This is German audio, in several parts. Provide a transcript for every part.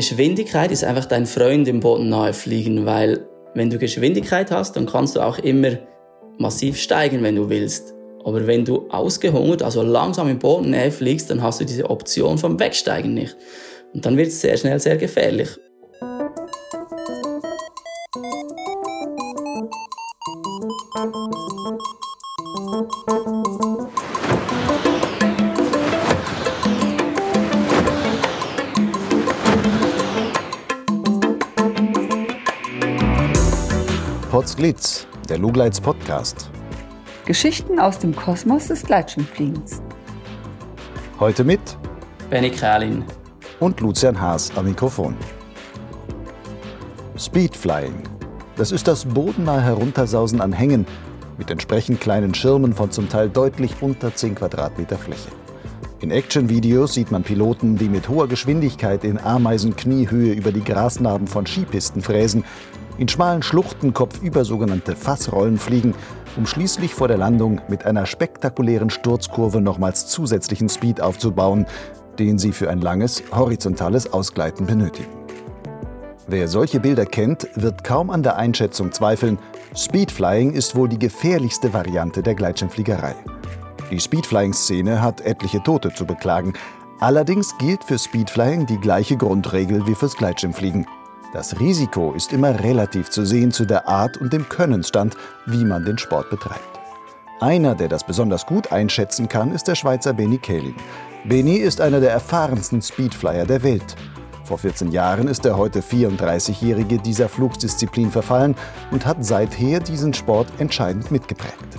Geschwindigkeit ist einfach dein Freund im Boden nahe fliegen, weil wenn du Geschwindigkeit hast, dann kannst du auch immer massiv steigen, wenn du willst. Aber wenn du ausgehungert, also langsam im Boden nähe fliegst, dann hast du diese Option vom Wegsteigen nicht. Und dann wird es sehr schnell sehr gefährlich. Potsglitz, der Lugleits Podcast. Geschichten aus dem Kosmos des Gleitschirmfliegens. Heute mit Benny Kählin und Lucian Haas am Mikrofon. Speedflying. Das ist das bodennahe Heruntersausen an Hängen mit entsprechend kleinen Schirmen von zum Teil deutlich unter 10 Quadratmeter Fläche. In Action-Videos sieht man Piloten, die mit hoher Geschwindigkeit in Ameisenkniehöhe über die Grasnarben von Skipisten fräsen, in schmalen Schluchten kopfüber sogenannte Fassrollen fliegen, um schließlich vor der Landung mit einer spektakulären Sturzkurve nochmals zusätzlichen Speed aufzubauen, den sie für ein langes, horizontales Ausgleiten benötigen. Wer solche Bilder kennt, wird kaum an der Einschätzung zweifeln, Speedflying ist wohl die gefährlichste Variante der Gleitschirmfliegerei. Die Speedflying-Szene hat etliche Tote zu beklagen. Allerdings gilt für Speedflying die gleiche Grundregel wie fürs Gleitschirmfliegen. Das Risiko ist immer relativ zu sehen zu der Art und dem Könnensstand, wie man den Sport betreibt. Einer, der das besonders gut einschätzen kann, ist der Schweizer Benny Kaelin. Benny ist einer der erfahrensten Speedflyer der Welt. Vor 14 Jahren ist der heute 34-Jährige dieser Flugsdisziplin verfallen und hat seither diesen Sport entscheidend mitgeprägt.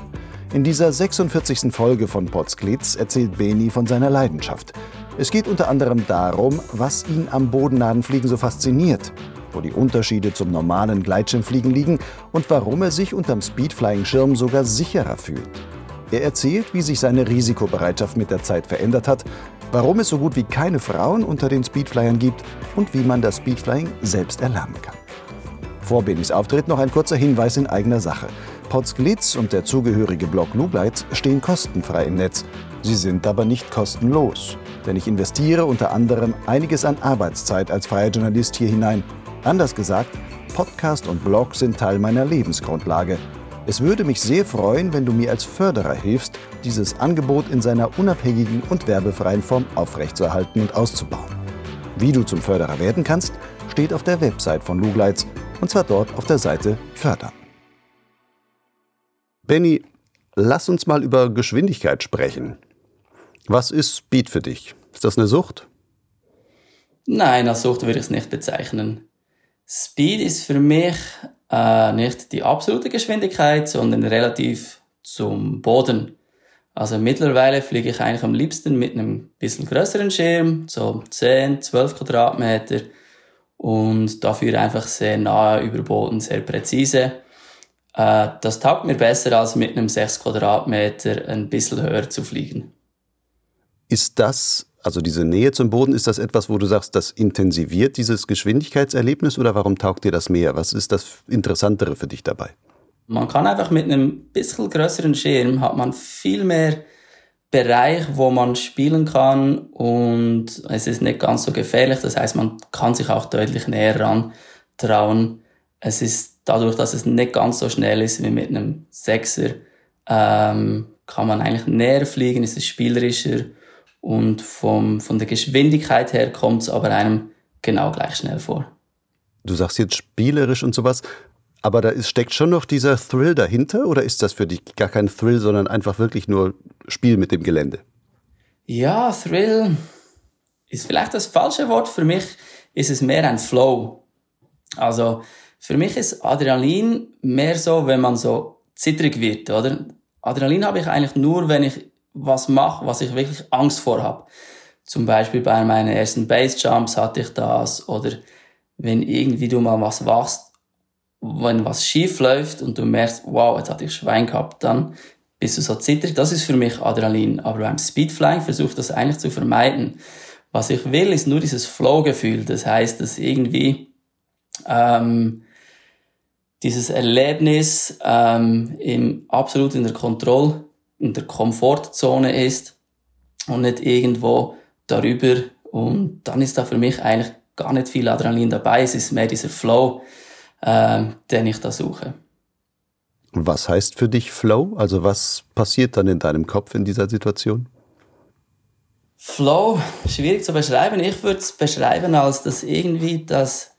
In dieser 46. Folge von Potsglitz erzählt Beni von seiner Leidenschaft. Es geht unter anderem darum, was ihn am bodennahen Fliegen so fasziniert, wo die Unterschiede zum normalen Gleitschirmfliegen liegen und warum er sich unterm Speedflying-Schirm sogar sicherer fühlt. Er erzählt, wie sich seine Risikobereitschaft mit der Zeit verändert hat, warum es so gut wie keine Frauen unter den Speedflyern gibt und wie man das Speedflying selbst erlernen kann. Vor Bennys Auftritt noch ein kurzer Hinweis in eigener Sache. Potsglitz und der zugehörige Blog Lugleitz stehen kostenfrei im Netz. Sie sind aber nicht kostenlos, denn ich investiere unter anderem einiges an Arbeitszeit als freier Journalist hier hinein. Anders gesagt, Podcast und Blog sind Teil meiner Lebensgrundlage. Es würde mich sehr freuen, wenn du mir als Förderer hilfst, dieses Angebot in seiner unabhängigen und werbefreien Form aufrechtzuerhalten und auszubauen. Wie du zum Förderer werden kannst, steht auf der Website von Lugleitz und zwar dort auf der Seite Fördern. Benny, lass uns mal über Geschwindigkeit sprechen. Was ist Speed für dich? Ist das eine Sucht? Nein, als Sucht würde ich es nicht bezeichnen. Speed ist für mich äh, nicht die absolute Geschwindigkeit, sondern relativ zum Boden. Also mittlerweile fliege ich eigentlich am liebsten mit einem bisschen größeren Schirm, so 10, 12 Quadratmeter und dafür einfach sehr nahe über Boden, sehr präzise. Äh, das taugt mir besser, als mit einem 6 Quadratmeter ein bisschen höher zu fliegen. Ist das, also diese Nähe zum Boden, ist das etwas, wo du sagst, das intensiviert dieses Geschwindigkeitserlebnis oder warum taugt dir das mehr? Was ist das Interessantere für dich dabei? Man kann einfach mit einem bisschen größeren Schirm hat man viel mehr Bereich, wo man spielen kann und es ist nicht ganz so gefährlich. Das heißt, man kann sich auch deutlich näher ran trauen. Es ist dadurch, dass es nicht ganz so schnell ist wie mit einem Sechser, ähm, kann man eigentlich näher fliegen, ist es spielerischer und vom, von der Geschwindigkeit her kommt es aber einem genau gleich schnell vor. Du sagst jetzt spielerisch und sowas, aber da ist, steckt schon noch dieser Thrill dahinter oder ist das für dich gar kein Thrill, sondern einfach wirklich nur Spiel mit dem Gelände? Ja, Thrill ist vielleicht das falsche Wort. Für mich ist es mehr ein Flow. Also für mich ist Adrenalin mehr so, wenn man so zittrig wird, oder? Adrenalin habe ich eigentlich nur, wenn ich was mache, was ich wirklich Angst vor habe. Zum Beispiel bei meinen ersten Base-Jumps hatte ich das, oder wenn irgendwie du mal was wachst, wenn was schief läuft und du merkst, wow, jetzt hatte ich Schwein gehabt, dann bist du so zittrig. Das ist für mich Adrenalin. Aber beim Speedflying versuche ich das eigentlich zu vermeiden. Was ich will, ist nur dieses Flow-Gefühl. Das heißt, dass irgendwie ähm, dieses Erlebnis ähm, im, absolut in der Kontrolle, in der Komfortzone ist und nicht irgendwo darüber. Und dann ist da für mich eigentlich gar nicht viel Adrenalin dabei. Es ist mehr dieser Flow, äh, den ich da suche. Was heißt für dich Flow? Also was passiert dann in deinem Kopf in dieser Situation? Flow, schwierig zu beschreiben. Ich würde es beschreiben als dass irgendwie das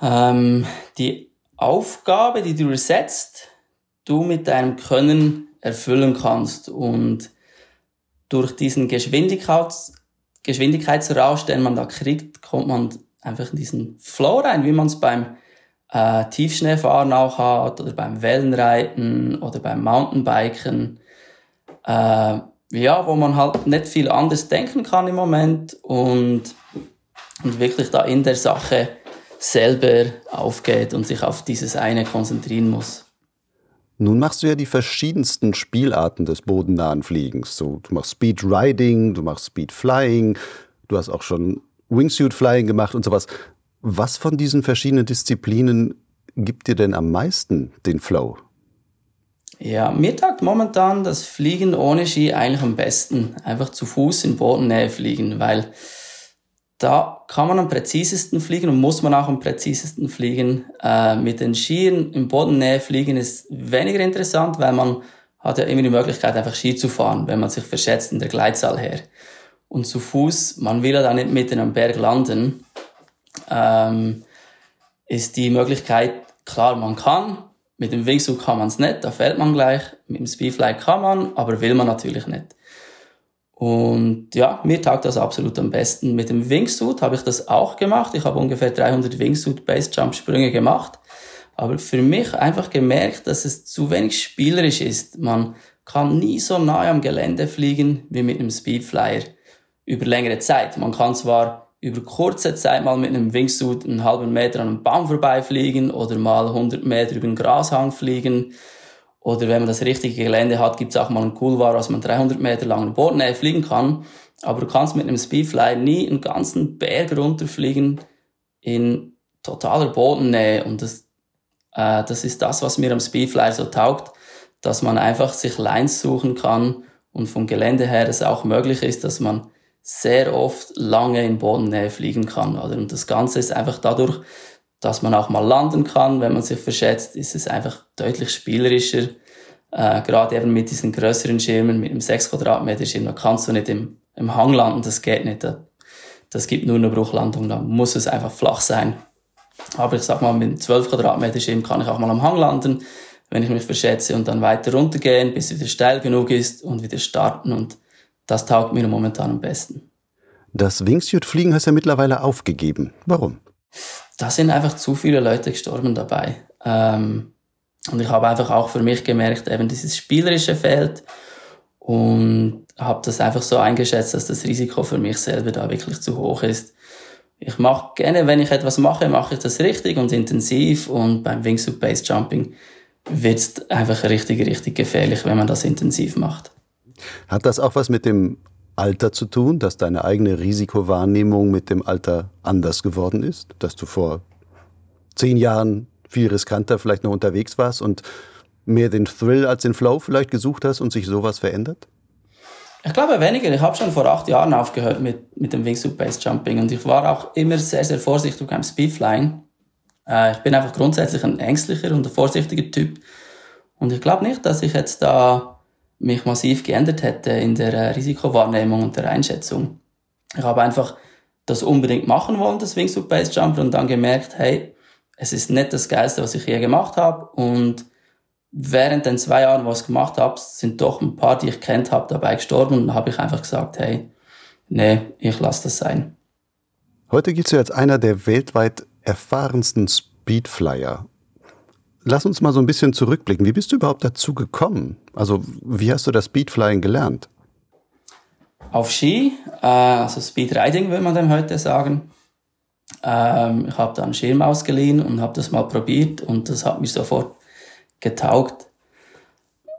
ähm, die Aufgabe, die du setzt, du mit deinem Können erfüllen kannst und durch diesen Geschwindigkeits Geschwindigkeitsrausch, den man da kriegt, kommt man einfach in diesen Flow rein, wie man es beim äh, Tiefschneefahren auch hat oder beim Wellenreiten oder beim Mountainbiken. Äh, ja, wo man halt nicht viel anders denken kann im Moment und, und wirklich da in der Sache selber aufgeht und sich auf dieses eine konzentrieren muss. Nun machst du ja die verschiedensten Spielarten des bodennahen Fliegens. So, du machst Speed Riding, du machst Speed Flying, du hast auch schon Wingsuit Flying gemacht und sowas. Was von diesen verschiedenen Disziplinen gibt dir denn am meisten den Flow? Ja, mir tagt momentan das Fliegen ohne Ski eigentlich am besten. Einfach zu Fuß in Bodennähe fliegen, weil da kann man am präzisesten fliegen und muss man auch am präzisesten fliegen. Äh, mit den Skiern im Bodennähe fliegen ist weniger interessant, weil man hat ja immer die Möglichkeit, einfach Ski zu fahren, wenn man sich verschätzt in der Gleitzahl her. Und zu Fuß, man will ja da nicht mitten am Berg landen ähm, ist die Möglichkeit, klar, man kann, mit dem Wingsuit kann man es nicht, da fällt man gleich, mit dem Speedfly kann man, aber will man natürlich nicht. Und ja, mir taugt das absolut am besten. Mit dem Wingsuit habe ich das auch gemacht. Ich habe ungefähr 300 Wingsuit Base Jump Sprünge gemacht. Aber für mich einfach gemerkt, dass es zu wenig spielerisch ist. Man kann nie so nahe am Gelände fliegen wie mit einem Speedflyer über längere Zeit. Man kann zwar über kurze Zeit mal mit einem Wingsuit einen halben Meter an einem Baum vorbeifliegen oder mal 100 Meter über einen Grashang fliegen. Oder wenn man das richtige Gelände hat, gibt es auch mal einen Couloir, was man 300 Meter lang in Bordnähe fliegen kann. Aber du kannst mit einem Speedfly nie einen ganzen Berg runterfliegen in totaler Bodennähe. Und das, äh, das ist das, was mir am Speedfly so taugt, dass man einfach sich Lines suchen kann und vom Gelände her es auch möglich ist, dass man sehr oft lange in Bodennähe fliegen kann. Oder? Und das Ganze ist einfach dadurch, dass man auch mal landen kann, wenn man sich verschätzt, ist es einfach deutlich spielerischer. Äh, gerade eben mit diesen größeren Schirmen, mit einem 6 Quadratmeter Schirm, da kannst du nicht im, im Hang landen, das geht nicht. Das gibt nur eine Bruchlandung, da muss es einfach flach sein. Aber ich sag mal, mit einem 12 Quadratmeter Schirm kann ich auch mal am Hang landen, wenn ich mich verschätze und dann weiter runtergehen, bis es wieder steil genug ist und wieder starten und das taugt mir momentan am besten. Das Wingsuit-Fliegen hast du ja mittlerweile aufgegeben. Warum? Da sind einfach zu viele Leute gestorben dabei. Ähm, und ich habe einfach auch für mich gemerkt, eben dieses spielerische Feld und habe das einfach so eingeschätzt, dass das Risiko für mich selber da wirklich zu hoch ist. Ich mache gerne, wenn ich etwas mache, mache ich das richtig und intensiv und beim Wingsuit Base Jumping wird es einfach richtig, richtig gefährlich, wenn man das intensiv macht. Hat das auch was mit dem Alter zu tun, dass deine eigene Risikowahrnehmung mit dem Alter anders geworden ist? Dass du vor zehn Jahren viel riskanter vielleicht noch unterwegs warst und mehr den Thrill als den Flow vielleicht gesucht hast und sich sowas verändert? Ich glaube weniger. Ich habe schon vor acht Jahren aufgehört mit, mit dem Wingsuit Base Jumping und ich war auch immer sehr, sehr vorsichtig beim Speedflying. Äh, ich bin einfach grundsätzlich ein ängstlicher und ein vorsichtiger Typ. Und ich glaube nicht, dass ich jetzt da mich massiv geändert hätte in der äh, Risikowahrnehmung und der Einschätzung. Ich habe einfach das unbedingt machen wollen, das Wingsuit Base Jumper, und dann gemerkt, hey, es ist nicht das Geilste, was ich je gemacht habe. Und während den zwei Jahren, wo ich gemacht habe, sind doch ein paar, die ich kennt habe, dabei gestorben. Und dann habe ich einfach gesagt, hey, nee, ich lasse das sein. Heute gibt's ja als einer der weltweit erfahrensten Speedflyer Lass uns mal so ein bisschen zurückblicken. Wie bist du überhaupt dazu gekommen? Also, wie hast du das Speedflying gelernt? Auf Ski, äh, also Speedriding würde man dem heute sagen. Ähm, ich habe da einen Schirm ausgeliehen und habe das mal probiert und das hat mir sofort getaugt.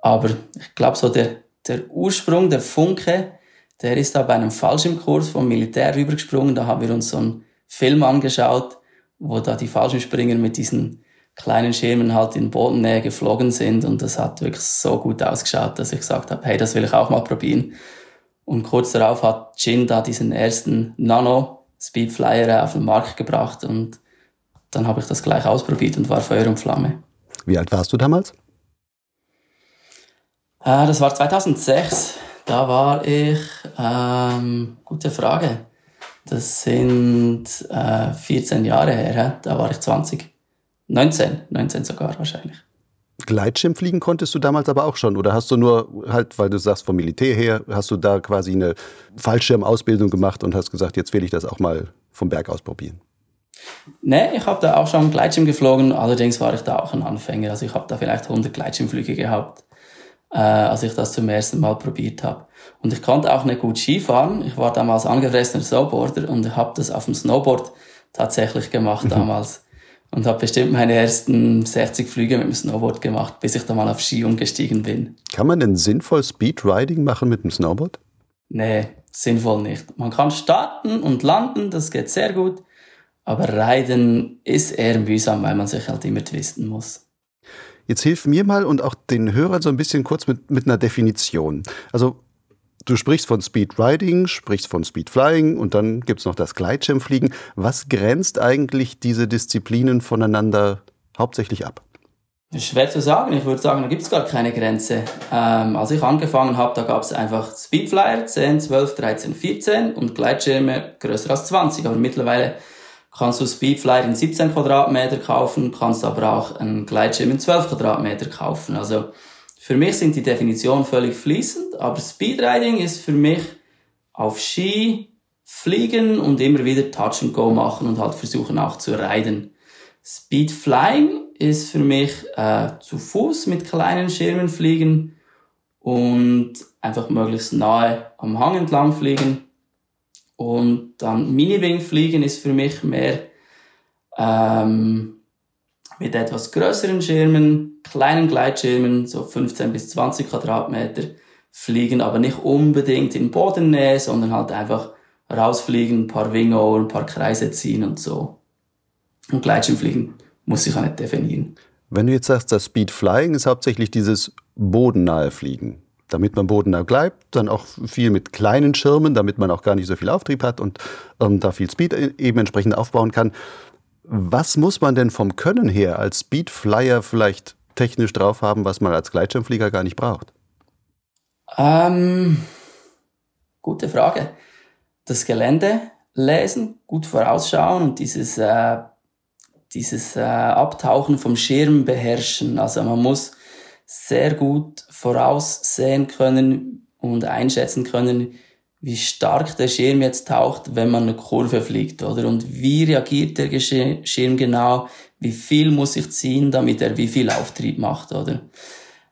Aber ich glaube, so der, der Ursprung, der Funke, der ist da bei einem Fallschirmkurs vom Militär rübergesprungen. Da haben wir uns so einen Film angeschaut, wo da die Fallschirmspringer mit diesen kleinen Schirmen halt in Bodennähe geflogen sind und das hat wirklich so gut ausgeschaut, dass ich gesagt habe, hey, das will ich auch mal probieren. Und kurz darauf hat Jin da diesen ersten Nano Speedflyer auf den Markt gebracht und dann habe ich das gleich ausprobiert und war Feuer und Flamme. Wie alt warst du damals? Äh, das war 2006. Da war ich, ähm, gute Frage. Das sind äh, 14 Jahre her. Da war ich 20. 19, 19 sogar wahrscheinlich. Gleitschirmfliegen konntest du damals aber auch schon oder hast du nur halt, weil du sagst vom Militär her, hast du da quasi eine Fallschirmausbildung gemacht und hast gesagt, jetzt will ich das auch mal vom Berg aus probieren? Nee, ich habe da auch schon Gleitschirm geflogen, allerdings war ich da auch ein Anfänger. Also ich habe da vielleicht 100 Gleitschirmflüge gehabt, äh, als ich das zum ersten Mal probiert habe. Und ich konnte auch nicht gut Skifahren. Ich war damals angefressener Snowboarder und habe das auf dem Snowboard tatsächlich gemacht damals und habe bestimmt meine ersten 60 Flüge mit dem Snowboard gemacht, bis ich dann mal auf Ski umgestiegen bin. Kann man denn sinnvoll Speedriding machen mit dem Snowboard? Nee, sinnvoll nicht. Man kann starten und landen, das geht sehr gut, aber Reiten ist eher mühsam, weil man sich halt immer twisten muss. Jetzt hilf mir mal und auch den Hörern so ein bisschen kurz mit, mit einer Definition. Also Du sprichst von Speed Riding, sprichst von Speed Flying und dann gibt es noch das Gleitschirmfliegen. Was grenzt eigentlich diese Disziplinen voneinander hauptsächlich ab? Schwer zu sagen. Ich würde sagen, da gibt es gar keine Grenze. Ähm, als ich angefangen habe, da gab es einfach Speedflyer 10, 12, 13, 14 und Gleitschirme größer als 20. Aber mittlerweile kannst du Speedflyer in 17 Quadratmeter kaufen, kannst aber auch einen Gleitschirm in 12 Quadratmeter kaufen. Also für mich sind die Definitionen völlig fließend, aber Speedriding ist für mich auf Ski fliegen und immer wieder Touch and Go machen und halt versuchen auch zu reiten. Speedflying ist für mich äh, zu Fuß mit kleinen Schirmen fliegen und einfach möglichst nahe am Hang entlang fliegen. Und dann Mini-Wing fliegen ist für mich mehr ähm, mit etwas größeren Schirmen, kleinen Gleitschirmen, so 15 bis 20 Quadratmeter, fliegen aber nicht unbedingt in Bodennähe, sondern halt einfach rausfliegen, ein paar Wingover, ein paar Kreise ziehen und so. Und Gleitschirmfliegen muss ich auch nicht definieren. Wenn du jetzt sagst, das Speed Flying ist hauptsächlich dieses bodennahe Fliegen. Damit man bodennah bleibt, dann auch viel mit kleinen Schirmen, damit man auch gar nicht so viel Auftrieb hat und ähm, da viel Speed e-, eben entsprechend aufbauen kann. Was muss man denn vom Können her als Speedflyer vielleicht technisch drauf haben, was man als Gleitschirmflieger gar nicht braucht? Ähm, gute Frage. Das Gelände lesen, gut vorausschauen und dieses, äh, dieses äh, Abtauchen vom Schirm beherrschen. Also man muss sehr gut voraussehen können und einschätzen können, wie stark der Schirm jetzt taucht, wenn man eine Kurve fliegt, oder? Und wie reagiert der Schirm genau? Wie viel muss ich ziehen, damit er wie viel Auftrieb macht, oder?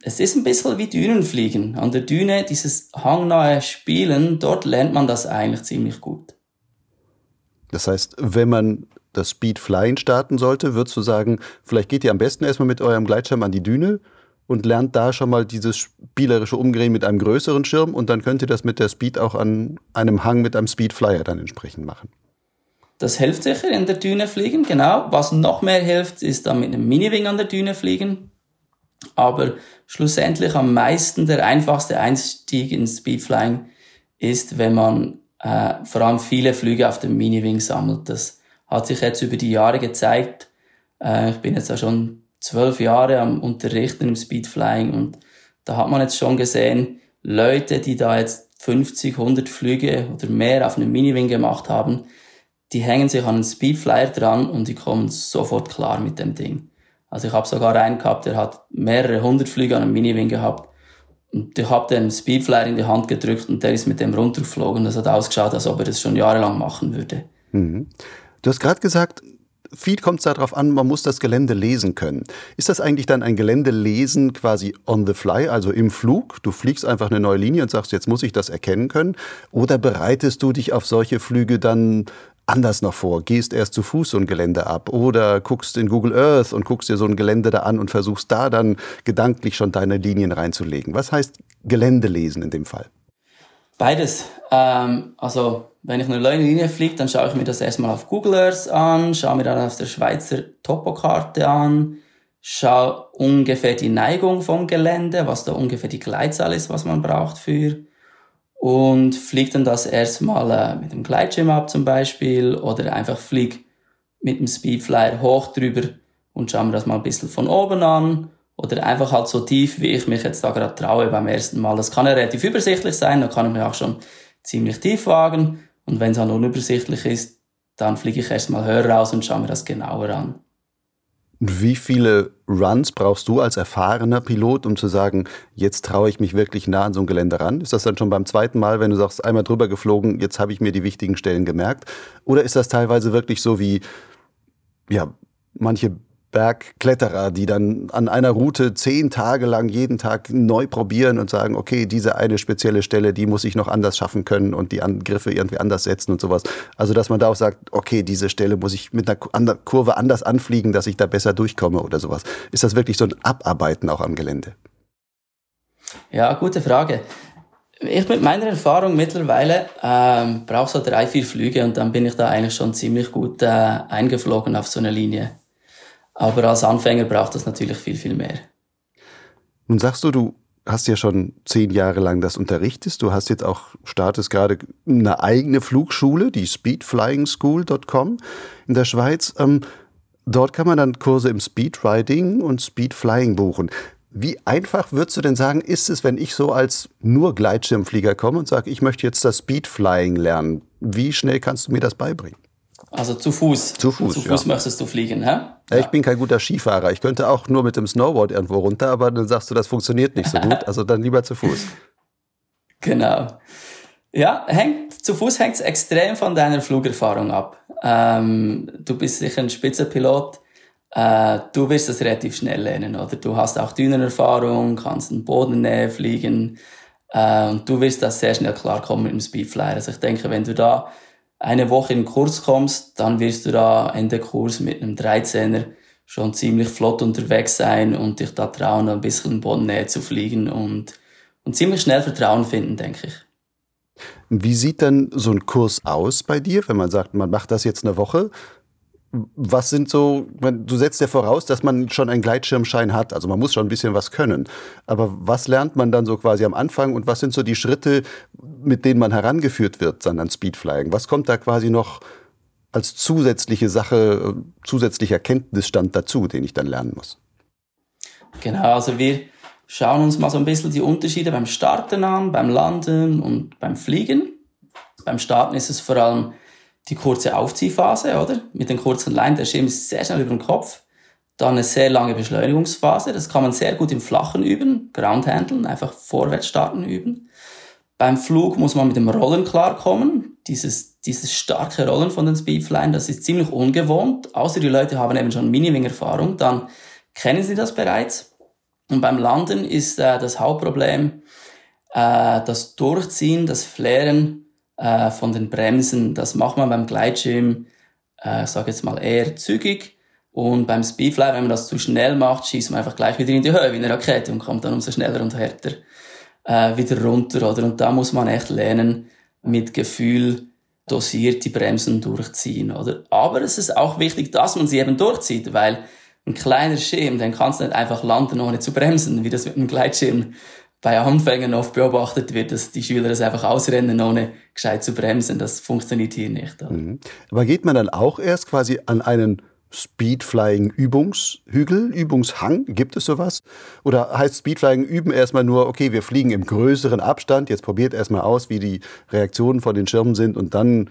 Es ist ein bisschen wie Dünenfliegen. An der Düne, dieses hangnahe Spielen, dort lernt man das eigentlich ziemlich gut. Das heißt, wenn man das Speed Flying starten sollte, würdest du sagen, vielleicht geht ihr am besten erstmal mit eurem Gleitschirm an die Düne und lernt da schon mal dieses spielerische Umgehen mit einem größeren Schirm und dann könnt ihr das mit der Speed auch an einem Hang mit einem Speed Flyer dann entsprechend machen. Das hilft sicher in der Düne fliegen, genau. Was noch mehr hilft, ist dann mit einem Mini-Wing an der Düne fliegen. Aber schlussendlich am meisten der einfachste Einstieg ins Speedflying ist, wenn man äh, vor allem viele Flüge auf dem Mini-Wing sammelt. Das hat sich jetzt über die Jahre gezeigt. Äh, ich bin jetzt auch schon zwölf Jahre am Unterrichten im Speedflying und da hat man jetzt schon gesehen, Leute, die da jetzt 50, 100 Flüge oder mehr auf einem Mini-Wing gemacht haben, die hängen sich an einen Speedflyer dran und die kommen sofort klar mit dem Ding. Also ich habe sogar einen gehabt, der hat mehrere hundert Flüge an einem Mini-Wing gehabt und ich habe den Speedflyer in die Hand gedrückt und der ist mit dem runtergeflogen. Das hat ausgeschaut, als ob er das schon jahrelang machen würde. Mhm. Du hast gerade gesagt, viel kommt es darauf an, man muss das Gelände lesen können. Ist das eigentlich dann ein Geländelesen quasi on the fly, also im Flug? Du fliegst einfach eine neue Linie und sagst, jetzt muss ich das erkennen können? Oder bereitest du dich auf solche Flüge dann anders noch vor? Gehst erst zu Fuß so ein Gelände ab oder guckst in Google Earth und guckst dir so ein Gelände da an und versuchst da dann gedanklich schon deine Linien reinzulegen. Was heißt Geländelesen in dem Fall? Beides. Ähm, also wenn ich eine neue Linie fliege, dann schaue ich mir das erstmal auf Google Earth an, schaue mir dann auf der Schweizer Topokarte an, schaue ungefähr die Neigung vom Gelände, was da ungefähr die Gleitzahl ist, was man braucht für. Und fliege dann das erstmal äh, mit dem Gleitschirm ab zum Beispiel oder einfach fliege mit dem Speedflyer hoch drüber und schaue mir das mal ein bisschen von oben an oder einfach halt so tief, wie ich mich jetzt da gerade traue beim ersten Mal. Das kann ja relativ übersichtlich sein, da kann ich mich auch schon ziemlich tief wagen und wenn es dann unübersichtlich ist, dann fliege ich erstmal höher raus und schaue mir das genauer an. Wie viele Runs brauchst du als erfahrener Pilot, um zu sagen, jetzt traue ich mich wirklich nah an so ein Gelände ran? Ist das dann schon beim zweiten Mal, wenn du sagst, einmal drüber geflogen, jetzt habe ich mir die wichtigen Stellen gemerkt? Oder ist das teilweise wirklich so wie, ja, manche Bergkletterer, die dann an einer Route zehn Tage lang jeden Tag neu probieren und sagen, okay, diese eine spezielle Stelle, die muss ich noch anders schaffen können und die Angriffe irgendwie anders setzen und sowas. Also, dass man da auch sagt, okay, diese Stelle muss ich mit einer Kurve anders anfliegen, dass ich da besser durchkomme oder sowas. Ist das wirklich so ein Abarbeiten auch am Gelände? Ja, gute Frage. Ich mit meiner Erfahrung mittlerweile ähm, brauche so drei, vier Flüge und dann bin ich da eigentlich schon ziemlich gut äh, eingeflogen auf so eine Linie. Aber als Anfänger braucht das natürlich viel, viel mehr. Nun sagst du, du hast ja schon zehn Jahre lang das unterrichtest. Du hast jetzt auch, startest gerade eine eigene Flugschule, die speedflyingschool.com in der Schweiz. Ähm, dort kann man dann Kurse im Speedriding und Speedflying buchen. Wie einfach würdest du denn sagen, ist es, wenn ich so als nur Gleitschirmflieger komme und sage, ich möchte jetzt das Speedflying lernen? Wie schnell kannst du mir das beibringen? Also zu Fuß. Zu Fuß. Zu Fuß ja. möchtest du fliegen, hä? Ja. Ich bin kein guter Skifahrer. Ich könnte auch nur mit dem Snowboard irgendwo runter, aber dann sagst du, das funktioniert nicht so gut. Also dann lieber zu Fuß. Genau. Ja, hängt, zu Fuß hängt es extrem von deiner Flugerfahrung ab. Ähm, du bist sicher ein Spitzenpilot. Äh, du wirst das relativ schnell lernen, oder? Du hast auch Dünenerfahrung, kannst in Bodennähe fliegen. Äh, und du wirst das sehr schnell klarkommen mit dem Speedflyer. Also ich denke, wenn du da eine Woche in den Kurs kommst, dann wirst du da Ende Kurs mit einem 13er schon ziemlich flott unterwegs sein und dich da trauen, ein bisschen in Bodennähe zu fliegen und, und ziemlich schnell Vertrauen finden, denke ich. Wie sieht denn so ein Kurs aus bei dir, wenn man sagt, man macht das jetzt eine Woche? was sind so, du setzt ja voraus, dass man schon einen Gleitschirmschein hat, also man muss schon ein bisschen was können. Aber was lernt man dann so quasi am Anfang und was sind so die Schritte, mit denen man herangeführt wird dann an Speedflying? Was kommt da quasi noch als zusätzliche Sache, zusätzlicher Kenntnisstand dazu, den ich dann lernen muss? Genau, also wir schauen uns mal so ein bisschen die Unterschiede beim Starten an, beim Landen und beim Fliegen. Beim Starten ist es vor allem die kurze Aufziehphase, oder? Mit den kurzen Leinen, der Schirm ist sehr schnell über den Kopf. Dann eine sehr lange Beschleunigungsphase, das kann man sehr gut im Flachen üben, Groundhandeln, einfach vorwärts starten üben. Beim Flug muss man mit dem Rollen klarkommen. Dieses, dieses starke Rollen von den Speedflyern, das ist ziemlich ungewohnt, außer die Leute haben eben schon Mini-Wing-Erfahrung, dann kennen sie das bereits. Und beim Landen ist äh, das Hauptproblem äh, das Durchziehen, das Flären äh, von den Bremsen. Das macht man beim Gleitschirm, äh, sag jetzt mal eher zügig. Und beim Speedfly, wenn man das zu schnell macht, schießt man einfach gleich wieder in die Höhe wie eine Rakete und kommt dann umso schneller und härter äh, wieder runter. Oder? Und da muss man echt lernen, mit Gefühl dosiert die Bremsen durchziehen. Oder? Aber es ist auch wichtig, dass man sie eben durchzieht, weil ein kleiner Schirm, den kannst du nicht einfach landen, ohne zu bremsen, wie das mit einem Gleitschirm bei Anfängern oft beobachtet wird, dass die Schüler das einfach ausrennen, ohne gescheit zu bremsen. Das funktioniert hier nicht. Mhm. Aber geht man dann auch erst quasi an einen Speedflying Übungshügel, Übungshang? Gibt es sowas? Oder heißt Speedflying üben erstmal nur, okay, wir fliegen im größeren Abstand, jetzt probiert erstmal aus, wie die Reaktionen von den Schirmen sind und dann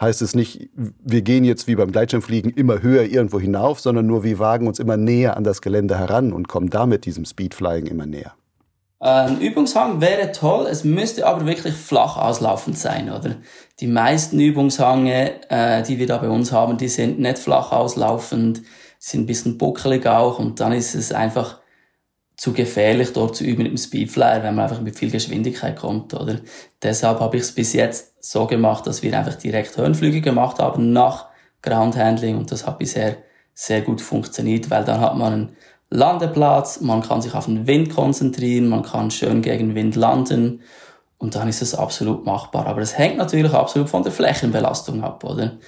heißt es nicht, wir gehen jetzt wie beim Gleitschirmfliegen immer höher irgendwo hinauf, sondern nur wir wagen uns immer näher an das Gelände heran und kommen damit diesem Speedflying immer näher. Ein Übungshang wäre toll, es müsste aber wirklich flach auslaufend sein, oder? Die meisten Übungshange, äh, die wir da bei uns haben, die sind nicht flach auslaufend, sind ein bisschen buckelig auch und dann ist es einfach zu gefährlich, dort zu üben mit dem Speedflyer, wenn man einfach mit viel Geschwindigkeit kommt, oder? Deshalb habe ich es bis jetzt so gemacht, dass wir einfach direkt Höhenflüge gemacht haben nach Groundhandling und das hat bisher sehr gut funktioniert, weil dann hat man einen Landeplatz, man kann sich auf den Wind konzentrieren, man kann schön gegen Wind landen und dann ist es absolut machbar. Aber es hängt natürlich absolut von der Flächenbelastung ab, oder?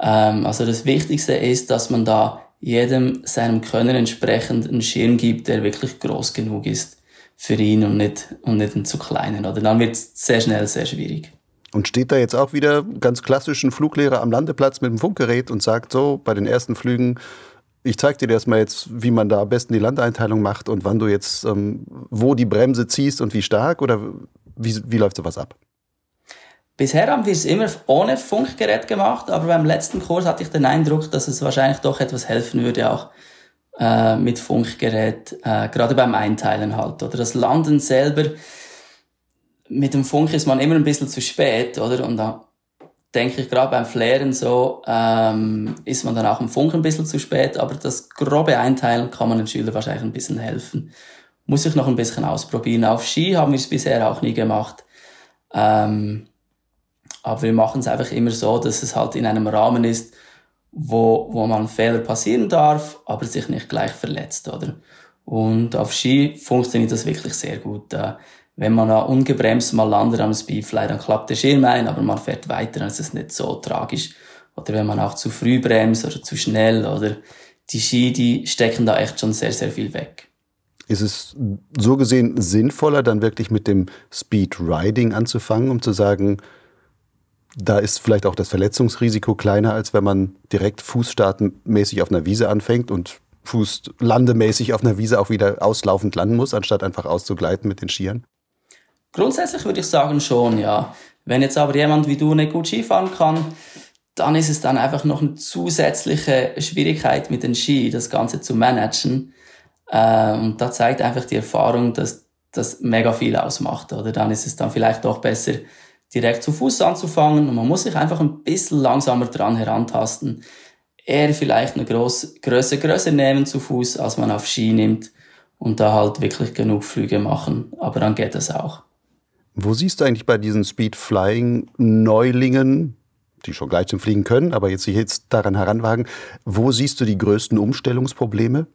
Ähm, also das Wichtigste ist, dass man da jedem seinem Können entsprechend einen Schirm gibt, der wirklich groß genug ist für ihn und nicht, und nicht einen zu kleinen. Oder dann wird es sehr schnell sehr schwierig. Und steht da jetzt auch wieder ganz klassisch ein Fluglehrer am Landeplatz mit dem Funkgerät und sagt so, bei den ersten Flügen, ich zeige dir erstmal jetzt, wie man da am besten die Landeinteilung macht und wann du jetzt, ähm, wo die Bremse ziehst und wie stark oder wie, wie läuft sowas ab? Bisher haben wir es immer ohne Funkgerät gemacht, aber beim letzten Kurs hatte ich den Eindruck, dass es wahrscheinlich doch etwas helfen würde, auch äh, mit Funkgerät, äh, gerade beim Einteilen halt. Oder das Landen selber, mit dem Funk ist man immer ein bisschen zu spät, oder? Und da denke ich gerade beim Flären so, ähm, ist man dann auch im Funk ein bisschen zu spät, aber das grobe Einteilen kann man den Schülern wahrscheinlich ein bisschen helfen. Muss ich noch ein bisschen ausprobieren. Auf Ski haben wir es bisher auch nie gemacht. Ähm, aber wir machen es einfach immer so, dass es halt in einem Rahmen ist, wo, wo man Fehler passieren darf, aber sich nicht gleich verletzt, oder? Und auf Ski funktioniert das wirklich sehr gut. Äh, wenn man ungebremst mal landet am Speedfly, dann klappt der Schirm ein, aber man fährt weiter, dann ist es nicht so tragisch. Oder wenn man auch zu früh bremst oder zu schnell oder die Ski, die stecken da echt schon sehr, sehr viel weg. Ist es so gesehen sinnvoller, dann wirklich mit dem Speed Riding anzufangen, um zu sagen, da ist vielleicht auch das Verletzungsrisiko kleiner, als wenn man direkt fußstartenmäßig auf einer Wiese anfängt und fußlandemäßig auf einer Wiese auch wieder auslaufend landen muss, anstatt einfach auszugleiten mit den Skiern? Grundsätzlich würde ich sagen schon, ja. Wenn jetzt aber jemand wie du nicht gut Skifahren kann, dann ist es dann einfach noch eine zusätzliche Schwierigkeit mit den Ski, das Ganze zu managen. Äh, und da zeigt einfach die Erfahrung, dass das mega viel ausmacht. Oder dann ist es dann vielleicht doch besser, direkt zu Fuß anzufangen. Und man muss sich einfach ein bisschen langsamer dran herantasten. Eher vielleicht eine große Größe größer nehmen zu Fuß, als man auf Ski nimmt. Und da halt wirklich genug Flüge machen. Aber dann geht das auch. Wo siehst du eigentlich bei diesen Speed-Flying-Neulingen, die schon gleich zum Fliegen können, aber jetzt sich jetzt daran heranwagen, wo siehst du die größten Umstellungsprobleme?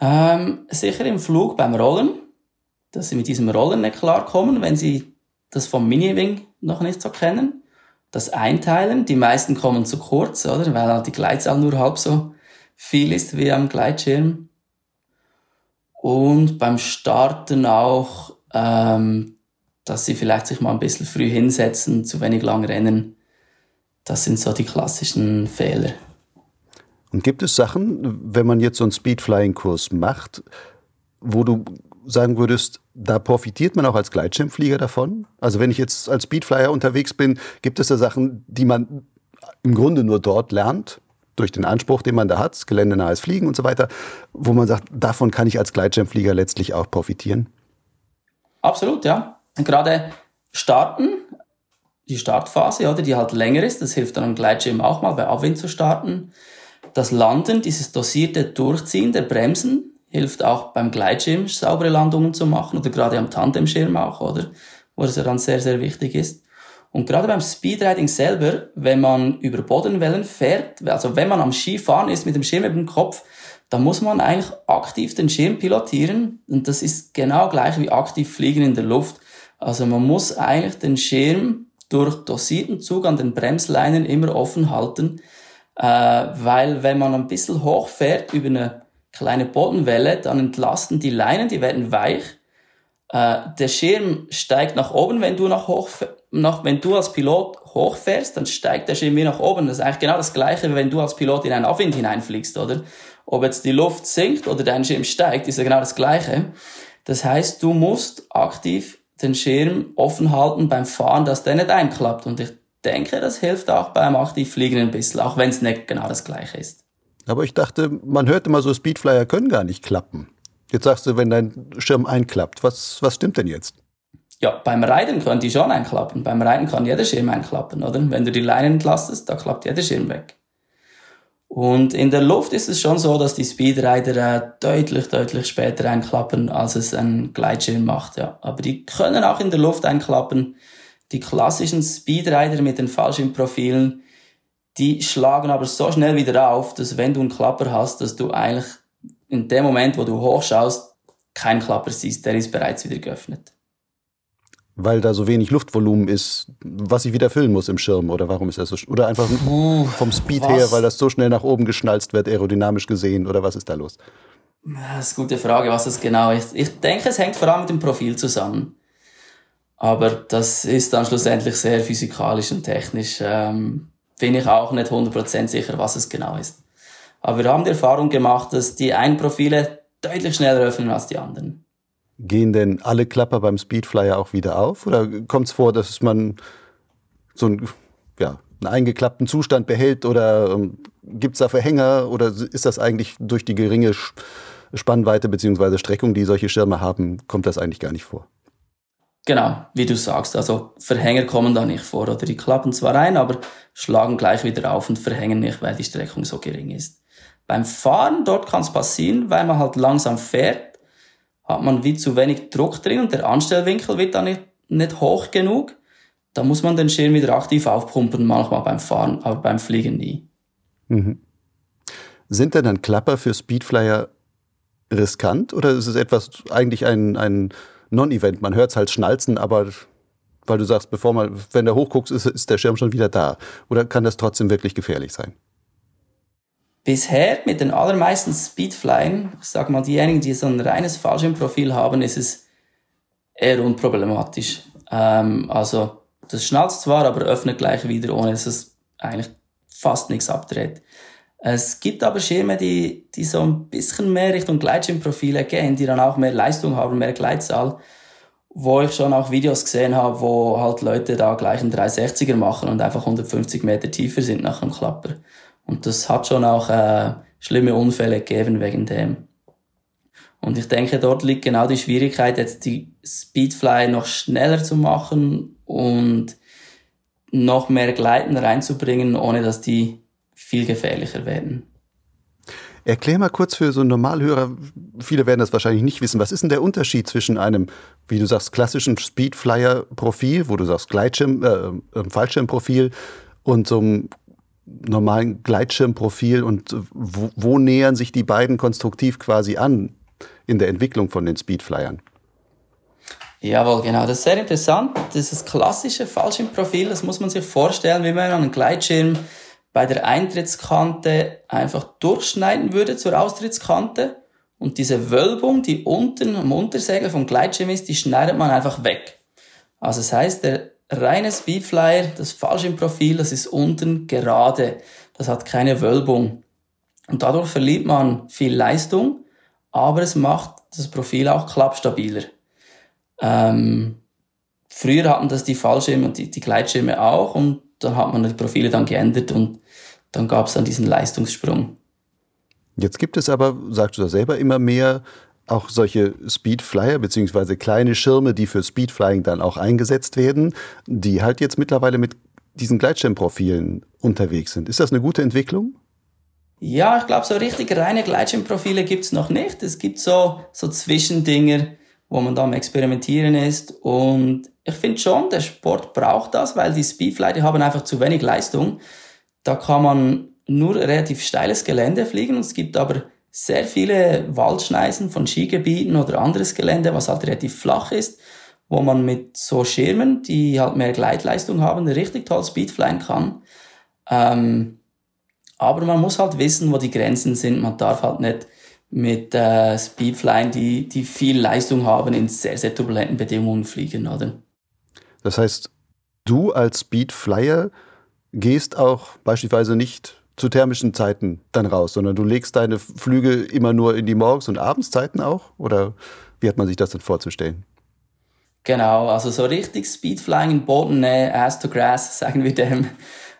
Ähm, sicher im Flug beim Rollen, dass sie mit diesem Rollen nicht klarkommen, wenn sie das vom Mini-Wing noch nicht so kennen. Das Einteilen, die meisten kommen zu kurz, oder? Weil die Gleitzahl nur halb so viel ist wie am Gleitschirm. Und beim Starten auch ähm, dass sie vielleicht sich mal ein bisschen früh hinsetzen, zu wenig lang rennen. Das sind so die klassischen Fehler. Und gibt es Sachen, wenn man jetzt so einen Speedflying-Kurs macht, wo du sagen würdest, da profitiert man auch als Gleitschirmflieger davon? Also wenn ich jetzt als Speedflyer unterwegs bin, gibt es da Sachen, die man im Grunde nur dort lernt, durch den Anspruch, den man da hat, geländenahes Fliegen und so weiter, wo man sagt, davon kann ich als Gleitschirmflieger letztlich auch profitieren? Absolut, ja gerade starten, die Startphase, oder, die halt länger ist, das hilft dann am Gleitschirm auch mal bei Abwind zu starten. Das Landen, dieses dosierte Durchziehen der Bremsen, hilft auch beim Gleitschirm saubere Landungen zu machen oder gerade am Tandemschirm auch, oder? Wo das ja dann sehr, sehr wichtig ist. Und gerade beim Speedriding selber, wenn man über Bodenwellen fährt, also wenn man am Skifahren ist mit dem Schirm dem Kopf, dann muss man eigentlich aktiv den Schirm pilotieren. Und das ist genau gleich wie aktiv fliegen in der Luft. Also man muss eigentlich den Schirm durch dosierten Zug an den Bremsleinen immer offen halten, äh, weil wenn man ein bisschen hoch fährt über eine kleine Bodenwelle, dann entlasten die Leinen, die werden weich. Äh, der Schirm steigt nach oben, wenn du nach hoch, nach, wenn du als Pilot hochfährst, dann steigt der Schirm wieder nach oben. Das ist eigentlich genau das Gleiche, wenn du als Pilot in einen Abwind hineinfliegst, oder? Ob jetzt die Luft sinkt oder dein Schirm steigt, ist ja genau das Gleiche. Das heißt, du musst aktiv den Schirm offen halten beim Fahren, dass der nicht einklappt. Und ich denke, das hilft auch beim Aktivfliegen ein bisschen, auch wenn es nicht genau das gleiche ist. Aber ich dachte, man hört immer so, Speedflyer können gar nicht klappen. Jetzt sagst du, wenn dein Schirm einklappt, was, was stimmt denn jetzt? Ja, beim Reiten können die schon einklappen. Beim Reiten kann jeder Schirm einklappen, oder? Wenn du die Leinen entlastest, da klappt jeder Schirm weg. Und in der Luft ist es schon so, dass die Speedrider äh, deutlich, deutlich später einklappen, als es ein Gleitschirm macht. Ja. Aber die können auch in der Luft einklappen. Die klassischen Speedrider mit den Fallschirmprofilen, die schlagen aber so schnell wieder auf, dass wenn du einen Klapper hast, dass du eigentlich in dem Moment, wo du hochschaust, keinen Klapper siehst, der ist bereits wieder geöffnet weil da so wenig Luftvolumen ist, was ich wieder füllen muss im Schirm oder warum ist das so oder einfach uh, vom Speed was? her, weil das so schnell nach oben geschnalzt wird aerodynamisch gesehen oder was ist da los? Das ist eine gute Frage, was das genau ist. Ich denke, es hängt vor allem mit dem Profil zusammen. Aber das ist dann schlussendlich sehr physikalisch und technisch. Ähm, bin ich auch nicht 100% sicher, was es genau ist. Aber wir haben die Erfahrung gemacht, dass die einen Profile deutlich schneller öffnen als die anderen. Gehen denn alle Klapper beim Speedflyer auch wieder auf? Oder kommt es vor, dass man so einen, ja, einen eingeklappten Zustand behält? Oder ähm, gibt es da Verhänger? Oder ist das eigentlich durch die geringe Spannweite bzw. Streckung, die solche Schirme haben, kommt das eigentlich gar nicht vor? Genau, wie du sagst, also Verhänger kommen da nicht vor oder die klappen zwar rein, aber schlagen gleich wieder auf und verhängen nicht, weil die Streckung so gering ist. Beim Fahren, dort kann es passieren, weil man halt langsam fährt, hat man wie zu wenig Druck drin und der Anstellwinkel wird dann nicht, nicht hoch genug. Da muss man den Schirm wieder aktiv aufpumpen, manchmal beim Fahren, aber beim Fliegen nie. Mhm. Sind denn dann Klapper für Speedflyer riskant oder ist es etwas eigentlich ein, ein Non-Event. Man hört es halt schnalzen, aber weil du sagst, bevor man, wenn du hochguckst, ist, ist der Schirm schon wieder da. Oder kann das trotzdem wirklich gefährlich sein? Bisher mit den allermeisten Speedflyen, ich sag mal diejenigen, die so ein reines Fallschirmprofil haben, ist es eher unproblematisch. Ähm, also das schnalzt zwar, aber öffnet gleich wieder, ohne dass es eigentlich fast nichts abdreht. Es gibt aber Schirme, die, die so ein bisschen mehr Richtung Gleitschirmprofile gehen, die dann auch mehr Leistung haben, mehr Gleitzahl, wo ich schon auch Videos gesehen habe, wo halt Leute da gleich einen 360er machen und einfach 150 Meter tiefer sind nach einem Klapper. Und das hat schon auch äh, schlimme Unfälle gegeben wegen dem. Und ich denke, dort liegt genau die Schwierigkeit, jetzt die Speedfly noch schneller zu machen und noch mehr Gleiten reinzubringen, ohne dass die viel gefährlicher werden. Erklär mal kurz für so einen Normalhörer, viele werden das wahrscheinlich nicht wissen, was ist denn der Unterschied zwischen einem, wie du sagst, klassischen Speedflyer-Profil, wo du sagst Gleitschirm, äh, äh Fallschirmprofil und so einem normalen Gleitschirmprofil und wo, wo nähern sich die beiden konstruktiv quasi an in der Entwicklung von den Speedflyern? Jawohl, genau. Das ist sehr interessant. Das ist das klassische Fallschirmprofil. Das muss man sich vorstellen, wie man einen Gleitschirm bei der Eintrittskante einfach durchschneiden würde zur Austrittskante und diese Wölbung, die unten am Untersegel vom Gleitschirm ist, die schneidet man einfach weg. Also das heißt, der reine Speedflyer, das Fallschirmprofil, das ist unten gerade. Das hat keine Wölbung. Und dadurch verliert man viel Leistung, aber es macht das Profil auch klappstabiler. Ähm, früher hatten das die Fallschirme und die, die Gleitschirme auch und dann hat man die Profile dann geändert und dann gab es dann diesen Leistungssprung. Jetzt gibt es aber, sagst du da selber, immer mehr auch solche Speedflyer beziehungsweise kleine Schirme, die für Speedflying dann auch eingesetzt werden, die halt jetzt mittlerweile mit diesen Gleitschirmprofilen unterwegs sind. Ist das eine gute Entwicklung? Ja, ich glaube, so richtig reine Gleitschirmprofile gibt's noch nicht. Es gibt so, so Zwischendinger, wo man da am Experimentieren ist. Und ich finde schon, der Sport braucht das, weil die Speedfly, die haben einfach zu wenig Leistung. Da kann man nur relativ steiles Gelände fliegen es gibt aber sehr viele Waldschneisen von Skigebieten oder anderes Gelände, was halt relativ flach ist, wo man mit so Schirmen, die halt mehr Gleitleistung haben, richtig toll Speedflyen kann. Ähm, aber man muss halt wissen, wo die Grenzen sind. Man darf halt nicht mit äh, Speedflyen, die, die viel Leistung haben, in sehr, sehr turbulenten Bedingungen fliegen, oder? Das heißt, du als Speedflyer gehst auch beispielsweise nicht zu thermischen Zeiten dann raus, sondern du legst deine Flüge immer nur in die Morgens- und Abendszeiten auch? Oder wie hat man sich das denn vorzustellen? Genau, also so richtig Speedflying in Bodennähe, Ass to Grass, sagen wir dem.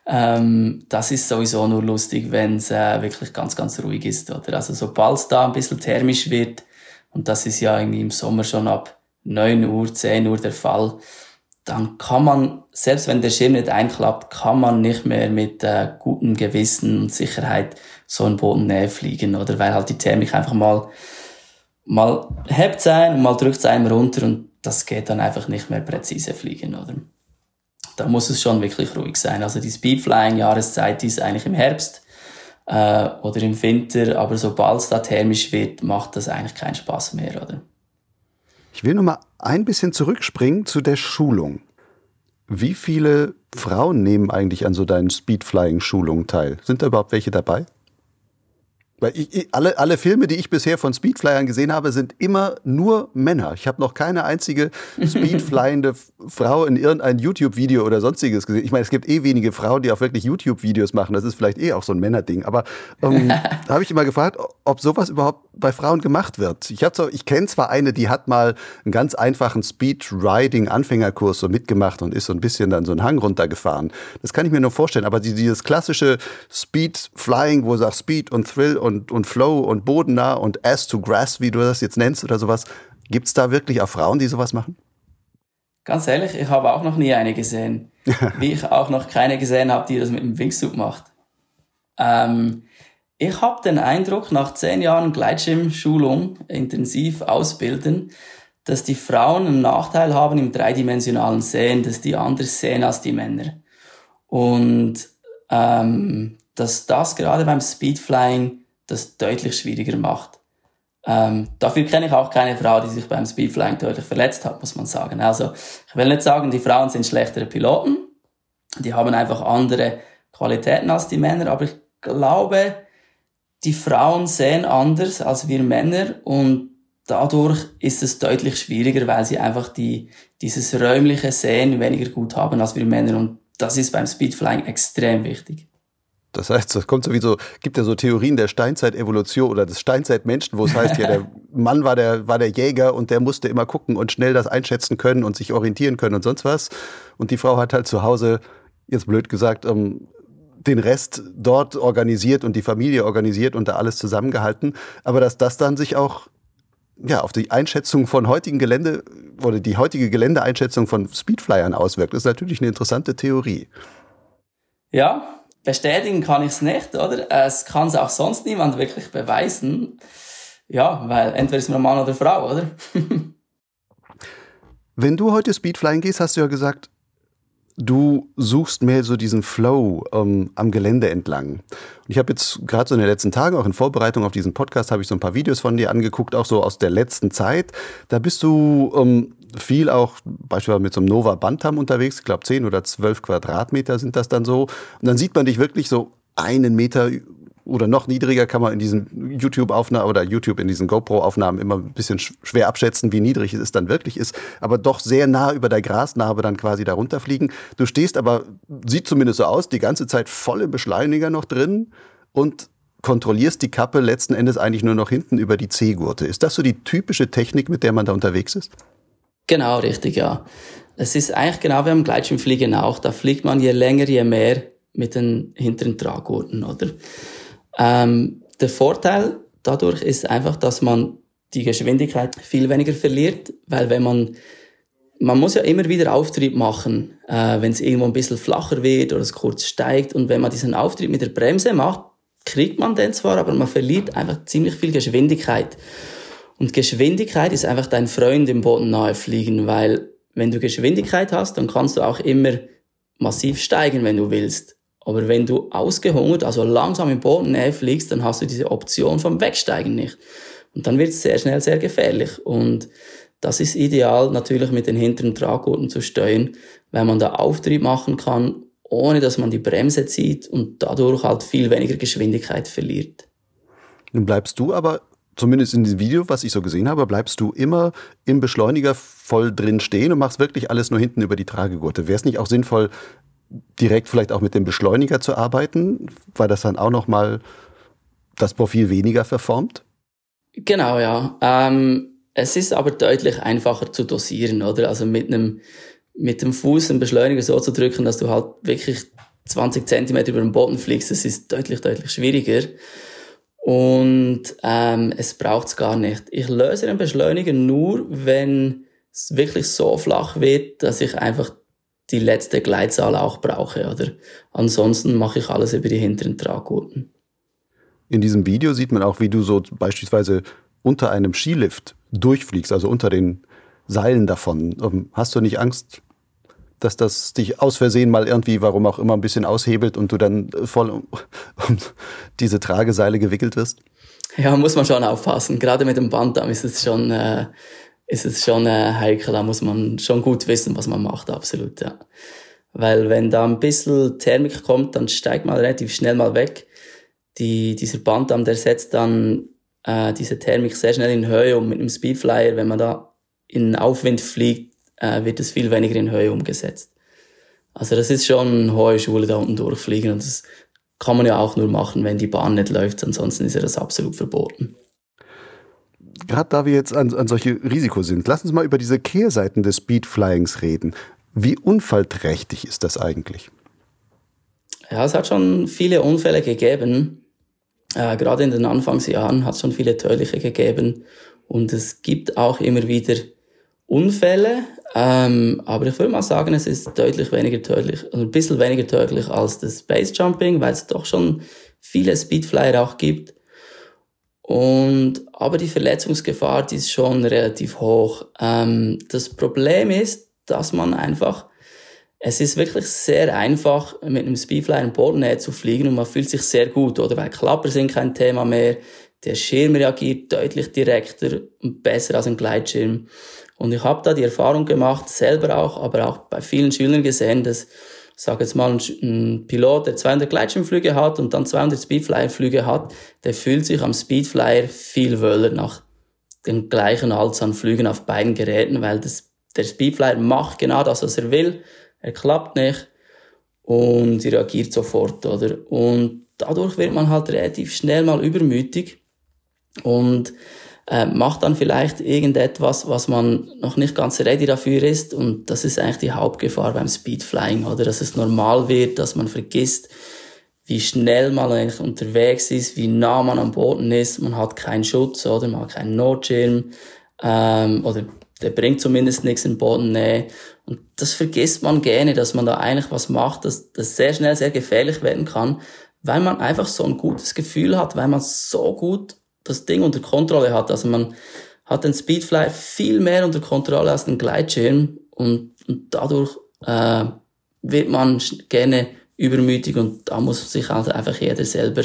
Ähm, das ist sowieso nur lustig, wenn es äh, wirklich ganz, ganz ruhig ist. Oder? Also sobald es da ein bisschen thermisch wird, und das ist ja irgendwie im Sommer schon ab 9 Uhr, 10 Uhr der Fall, dann kann man, selbst wenn der Schirm nicht einklappt, kann man nicht mehr mit äh, gutem Gewissen und Sicherheit so in Bodennähe fliegen, oder? Weil halt die Thermik einfach mal, mal hebt sein und mal drückt einem runter und das geht dann einfach nicht mehr präzise fliegen, oder? Da muss es schon wirklich ruhig sein. Also die Speedflying-Jahreszeit ist eigentlich im Herbst äh, oder im Winter, aber sobald es da thermisch wird, macht das eigentlich keinen Spaß mehr, oder? Ich will noch mal ein bisschen zurückspringen zu der Schulung. Wie viele Frauen nehmen eigentlich an so deinen Speedflying-Schulungen teil? Sind da überhaupt welche dabei? Weil ich, ich, alle, alle Filme, die ich bisher von Speedflyern gesehen habe, sind immer nur Männer. Ich habe noch keine einzige Speedflyende Frau in irgendein YouTube-Video oder sonstiges gesehen. Ich meine, es gibt eh wenige Frauen, die auch wirklich YouTube-Videos machen. Das ist vielleicht eh auch so ein Männerding. Aber ähm, da habe ich immer gefragt, ob sowas überhaupt bei Frauen gemacht wird. Ich, so, ich kenne zwar eine, die hat mal einen ganz einfachen Speed-Riding-Anfängerkurs so mitgemacht und ist so ein bisschen dann so einen Hang runtergefahren. Das kann ich mir nur vorstellen. Aber dieses klassische Speed-Flying, wo du sagst Speed und Thrill und und, und Flow und bodennah und Ass to Grass, wie du das jetzt nennst oder sowas. Gibt es da wirklich auch Frauen, die sowas machen? Ganz ehrlich, ich habe auch noch nie eine gesehen. wie ich auch noch keine gesehen habe, die das mit dem Wingsuit macht. Ähm, ich habe den Eindruck, nach zehn Jahren Gleitschirmschulung, intensiv ausbilden, dass die Frauen einen Nachteil haben im dreidimensionalen Sehen, dass die anders sehen als die Männer. Und ähm, dass das gerade beim Speedflying das deutlich schwieriger macht. Ähm, dafür kenne ich auch keine Frau, die sich beim Speedflying deutlich verletzt hat, muss man sagen. Also, ich will nicht sagen, die Frauen sind schlechtere Piloten. Die haben einfach andere Qualitäten als die Männer, aber ich glaube, die Frauen sehen anders als wir Männer und dadurch ist es deutlich schwieriger, weil sie einfach die, dieses räumliche Sehen weniger gut haben als wir Männer und das ist beim Speedflying extrem wichtig. Das heißt, es kommt sowieso, gibt ja so Theorien der Steinzeitevolution oder des Steinzeitmenschen, wo es heißt, ja, der Mann war der, war der Jäger und der musste immer gucken und schnell das einschätzen können und sich orientieren können und sonst was. Und die Frau hat halt zu Hause, jetzt blöd gesagt, ähm, den Rest dort organisiert und die Familie organisiert und da alles zusammengehalten. Aber dass das dann sich auch ja, auf die Einschätzung von heutigen Gelände oder die heutige Geländeeinschätzung von Speedflyern auswirkt, ist natürlich eine interessante Theorie. Ja, bestätigen kann ich es nicht, oder? Es kann es auch sonst niemand wirklich beweisen. Ja, weil entweder ist man ein Mann oder Frau, oder? Wenn du heute Speedflying gehst, hast du ja gesagt, du suchst mehr so diesen Flow ähm, am Gelände entlang. Und ich habe jetzt gerade so in den letzten Tagen, auch in Vorbereitung auf diesen Podcast, habe ich so ein paar Videos von dir angeguckt, auch so aus der letzten Zeit. Da bist du ähm, viel auch beispielsweise mit so einem Nova Bantam unterwegs. Ich glaube, 10 oder 12 Quadratmeter sind das dann so. Und dann sieht man dich wirklich so einen Meter oder noch niedriger kann man in diesen YouTube-Aufnahmen oder YouTube in diesen GoPro-Aufnahmen immer ein bisschen schwer abschätzen, wie niedrig es dann wirklich ist, aber doch sehr nah über der Grasnarbe dann quasi darunter fliegen. Du stehst aber, sieht zumindest so aus, die ganze Zeit voll im Beschleuniger noch drin und kontrollierst die Kappe letzten Endes eigentlich nur noch hinten über die C-Gurte. Ist das so die typische Technik, mit der man da unterwegs ist? Genau, richtig, ja. Es ist eigentlich genau wie beim Gleitschirmfliegen auch. Da fliegt man je länger, je mehr mit den hinteren Tragurten, oder? Ähm, der Vorteil dadurch ist einfach, dass man die Geschwindigkeit viel weniger verliert, weil wenn man man muss ja immer wieder Auftrieb machen, äh, wenn es irgendwo ein bisschen flacher wird oder es kurz steigt. Und wenn man diesen Auftrieb mit der Bremse macht, kriegt man den zwar, aber man verliert einfach ziemlich viel Geschwindigkeit. Und Geschwindigkeit ist einfach dein Freund im Boden nahe fliegen, weil wenn du Geschwindigkeit hast, dann kannst du auch immer massiv steigen, wenn du willst. Aber wenn du ausgehungert, also langsam im Boden näher fliegst, dann hast du diese Option vom Wegsteigen nicht. Und dann wird es sehr schnell sehr gefährlich. Und das ist ideal, natürlich mit den hinteren Traggurten zu steuern, weil man da Auftrieb machen kann, ohne dass man die Bremse zieht und dadurch halt viel weniger Geschwindigkeit verliert. Nun bleibst du aber, zumindest in diesem Video, was ich so gesehen habe, bleibst du immer im Beschleuniger voll drin stehen und machst wirklich alles nur hinten über die Tragegurte. Wäre es nicht auch sinnvoll, direkt vielleicht auch mit dem Beschleuniger zu arbeiten, weil das dann auch nochmal das Profil weniger verformt? Genau, ja. Ähm, es ist aber deutlich einfacher zu dosieren, oder? Also mit einem, mit dem Fuß den Beschleuniger so zu drücken, dass du halt wirklich 20 Zentimeter über den Boden fliegst, das ist deutlich, deutlich schwieriger. Und ähm, es braucht es gar nicht. Ich löse den Beschleuniger nur, wenn es wirklich so flach wird, dass ich einfach die letzte Gleitzahl auch brauche, oder? Ansonsten mache ich alles über die hinteren Traggurten. In diesem Video sieht man auch, wie du so beispielsweise unter einem Skilift durchfliegst, also unter den Seilen davon. Ähm, hast du nicht Angst, dass das dich aus Versehen mal irgendwie, warum auch immer, ein bisschen aushebelt und du dann voll um, um diese Trageseile gewickelt wirst? Ja, muss man schon aufpassen. Gerade mit dem Bantam ist es schon äh, ist es schon äh, heikel, da muss man schon gut wissen, was man macht, absolut, ja. Weil wenn da ein bisschen Thermik kommt, dann steigt man relativ schnell mal weg. die, dieser Bandamm, der setzt dann äh, diese Thermik sehr schnell in Höhe um. Mit einem Speedflyer, wenn man da in Aufwind fliegt, äh, wird es viel weniger in Höhe umgesetzt. Also das ist schon eine hohe Schule da unten durchfliegen und das kann man ja auch nur machen, wenn die Bahn nicht läuft, ansonsten ist ja das absolut verboten. Gerade da wir jetzt an, an solche Risiko sind, lass uns mal über diese Kehrseiten des Speedflyings reden. Wie unfallträchtig ist das eigentlich? Ja, es hat schon viele Unfälle gegeben. Äh, gerade in den Anfangsjahren hat es schon viele tödliche gegeben. Und es gibt auch immer wieder Unfälle. Ähm, aber ich würde mal sagen, es ist deutlich weniger tödlich, also ein bisschen weniger tödlich als das Base Jumping, weil es doch schon viele Speedflyer auch gibt. Und, aber die Verletzungsgefahr, die ist schon relativ hoch. Ähm, das Problem ist, dass man einfach, es ist wirklich sehr einfach, mit einem Speedflyer in Bodennähe zu fliegen und man fühlt sich sehr gut, oder? Weil Klapper sind kein Thema mehr, der Schirm reagiert deutlich direkter und besser als ein Gleitschirm. Und ich habe da die Erfahrung gemacht, selber auch, aber auch bei vielen Schülern gesehen, dass sage jetzt mal, ein, Pilot, der 200 Gleitschirmflüge hat und dann 200 Speedflyer-Flüge hat, der fühlt sich am Speedflyer viel wohler nach den gleichen Anzahl an Flügen auf beiden Geräten, weil das, der Speedflyer macht genau das, was er will. Er klappt nicht und reagiert sofort, oder? Und dadurch wird man halt relativ schnell mal übermütig und äh, macht dann vielleicht irgendetwas, was man noch nicht ganz ready dafür ist. Und das ist eigentlich die Hauptgefahr beim Speedflying, oder? Dass es normal wird, dass man vergisst, wie schnell man eigentlich unterwegs ist, wie nah man am Boden ist. Man hat keinen Schutz, oder? Man hat keinen Notschirm, ähm, oder der bringt zumindest nichts in Bodennähe. Und das vergisst man gerne, dass man da eigentlich was macht, das, das sehr schnell sehr gefährlich werden kann, weil man einfach so ein gutes Gefühl hat, weil man so gut das Ding unter Kontrolle hat. Also man hat den Speedfly viel mehr unter Kontrolle als den Gleitschirm und, und dadurch äh, wird man gerne übermütig und da muss sich halt einfach jeder selber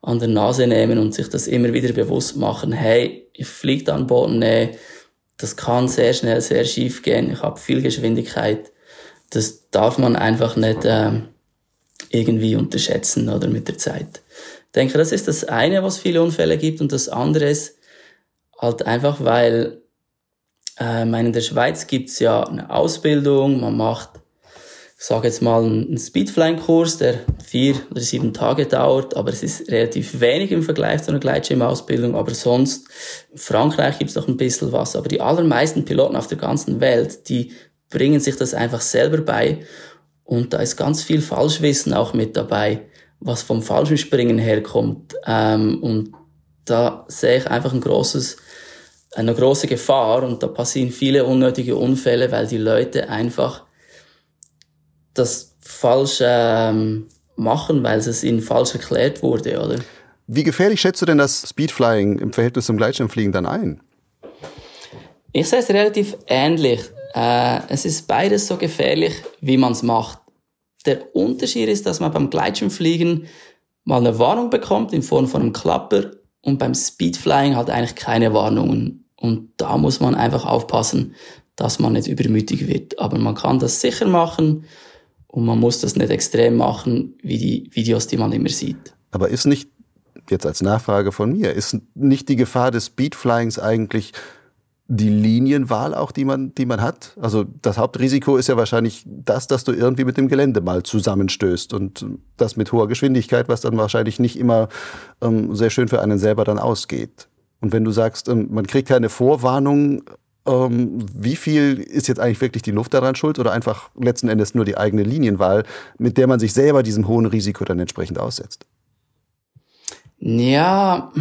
an der Nase nehmen und sich das immer wieder bewusst machen. Hey, ich fliege da an Boden, nee, das kann sehr schnell sehr schief gehen. Ich habe viel Geschwindigkeit. Das darf man einfach nicht äh, irgendwie unterschätzen oder mit der Zeit denke, das ist das eine, was viele Unfälle gibt. Und das andere ist halt einfach, weil äh, meine, in der Schweiz gibt's ja eine Ausbildung, man macht, ich sage jetzt mal, einen Speedflying-Kurs, der vier oder sieben Tage dauert, aber es ist relativ wenig im Vergleich zu einer Gleitschirmausbildung, aber sonst, in Frankreich gibt's noch ein bisschen was, aber die allermeisten Piloten auf der ganzen Welt, die bringen sich das einfach selber bei. Und da ist ganz viel Falschwissen auch mit dabei was vom Fallschirmspringen herkommt. Ähm, und da sehe ich einfach ein großes, eine große Gefahr und da passieren viele unnötige Unfälle, weil die Leute einfach das falsch ähm, machen, weil es ihnen falsch erklärt wurde, oder? Wie gefährlich schätzt du denn das Speedflying im Verhältnis zum Gleitschirmfliegen dann ein? Ich sehe es relativ ähnlich. Äh, es ist beides so gefährlich, wie man es macht. Der Unterschied ist, dass man beim Gleitschirmfliegen mal eine Warnung bekommt in Form von einem Klapper und beim Speedflying halt eigentlich keine Warnungen. Und da muss man einfach aufpassen, dass man nicht übermütig wird. Aber man kann das sicher machen und man muss das nicht extrem machen, wie die Videos, die man immer sieht. Aber ist nicht, jetzt als Nachfrage von mir, ist nicht die Gefahr des Speedflyings eigentlich die Linienwahl auch, die man, die man hat? Also das Hauptrisiko ist ja wahrscheinlich das, dass du irgendwie mit dem Gelände mal zusammenstößt und das mit hoher Geschwindigkeit, was dann wahrscheinlich nicht immer ähm, sehr schön für einen selber dann ausgeht. Und wenn du sagst, ähm, man kriegt keine Vorwarnung, ähm, wie viel ist jetzt eigentlich wirklich die Luft daran schuld oder einfach letzten Endes nur die eigene Linienwahl, mit der man sich selber diesem hohen Risiko dann entsprechend aussetzt? Ja,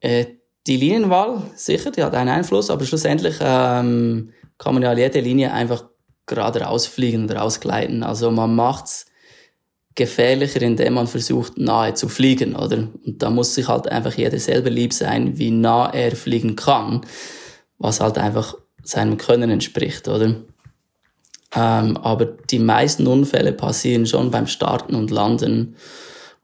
äh, die Linienwahl, sicher, die hat einen Einfluss, aber schlussendlich ähm, kann man ja jede Linie einfach gerade rausfliegen oder rausgleiten. Also man macht's gefährlicher, indem man versucht, nahe zu fliegen, oder? Und da muss sich halt einfach jeder selber lieb sein, wie nah er fliegen kann, was halt einfach seinem Können entspricht, oder? Ähm, aber die meisten Unfälle passieren schon beim Starten und Landen.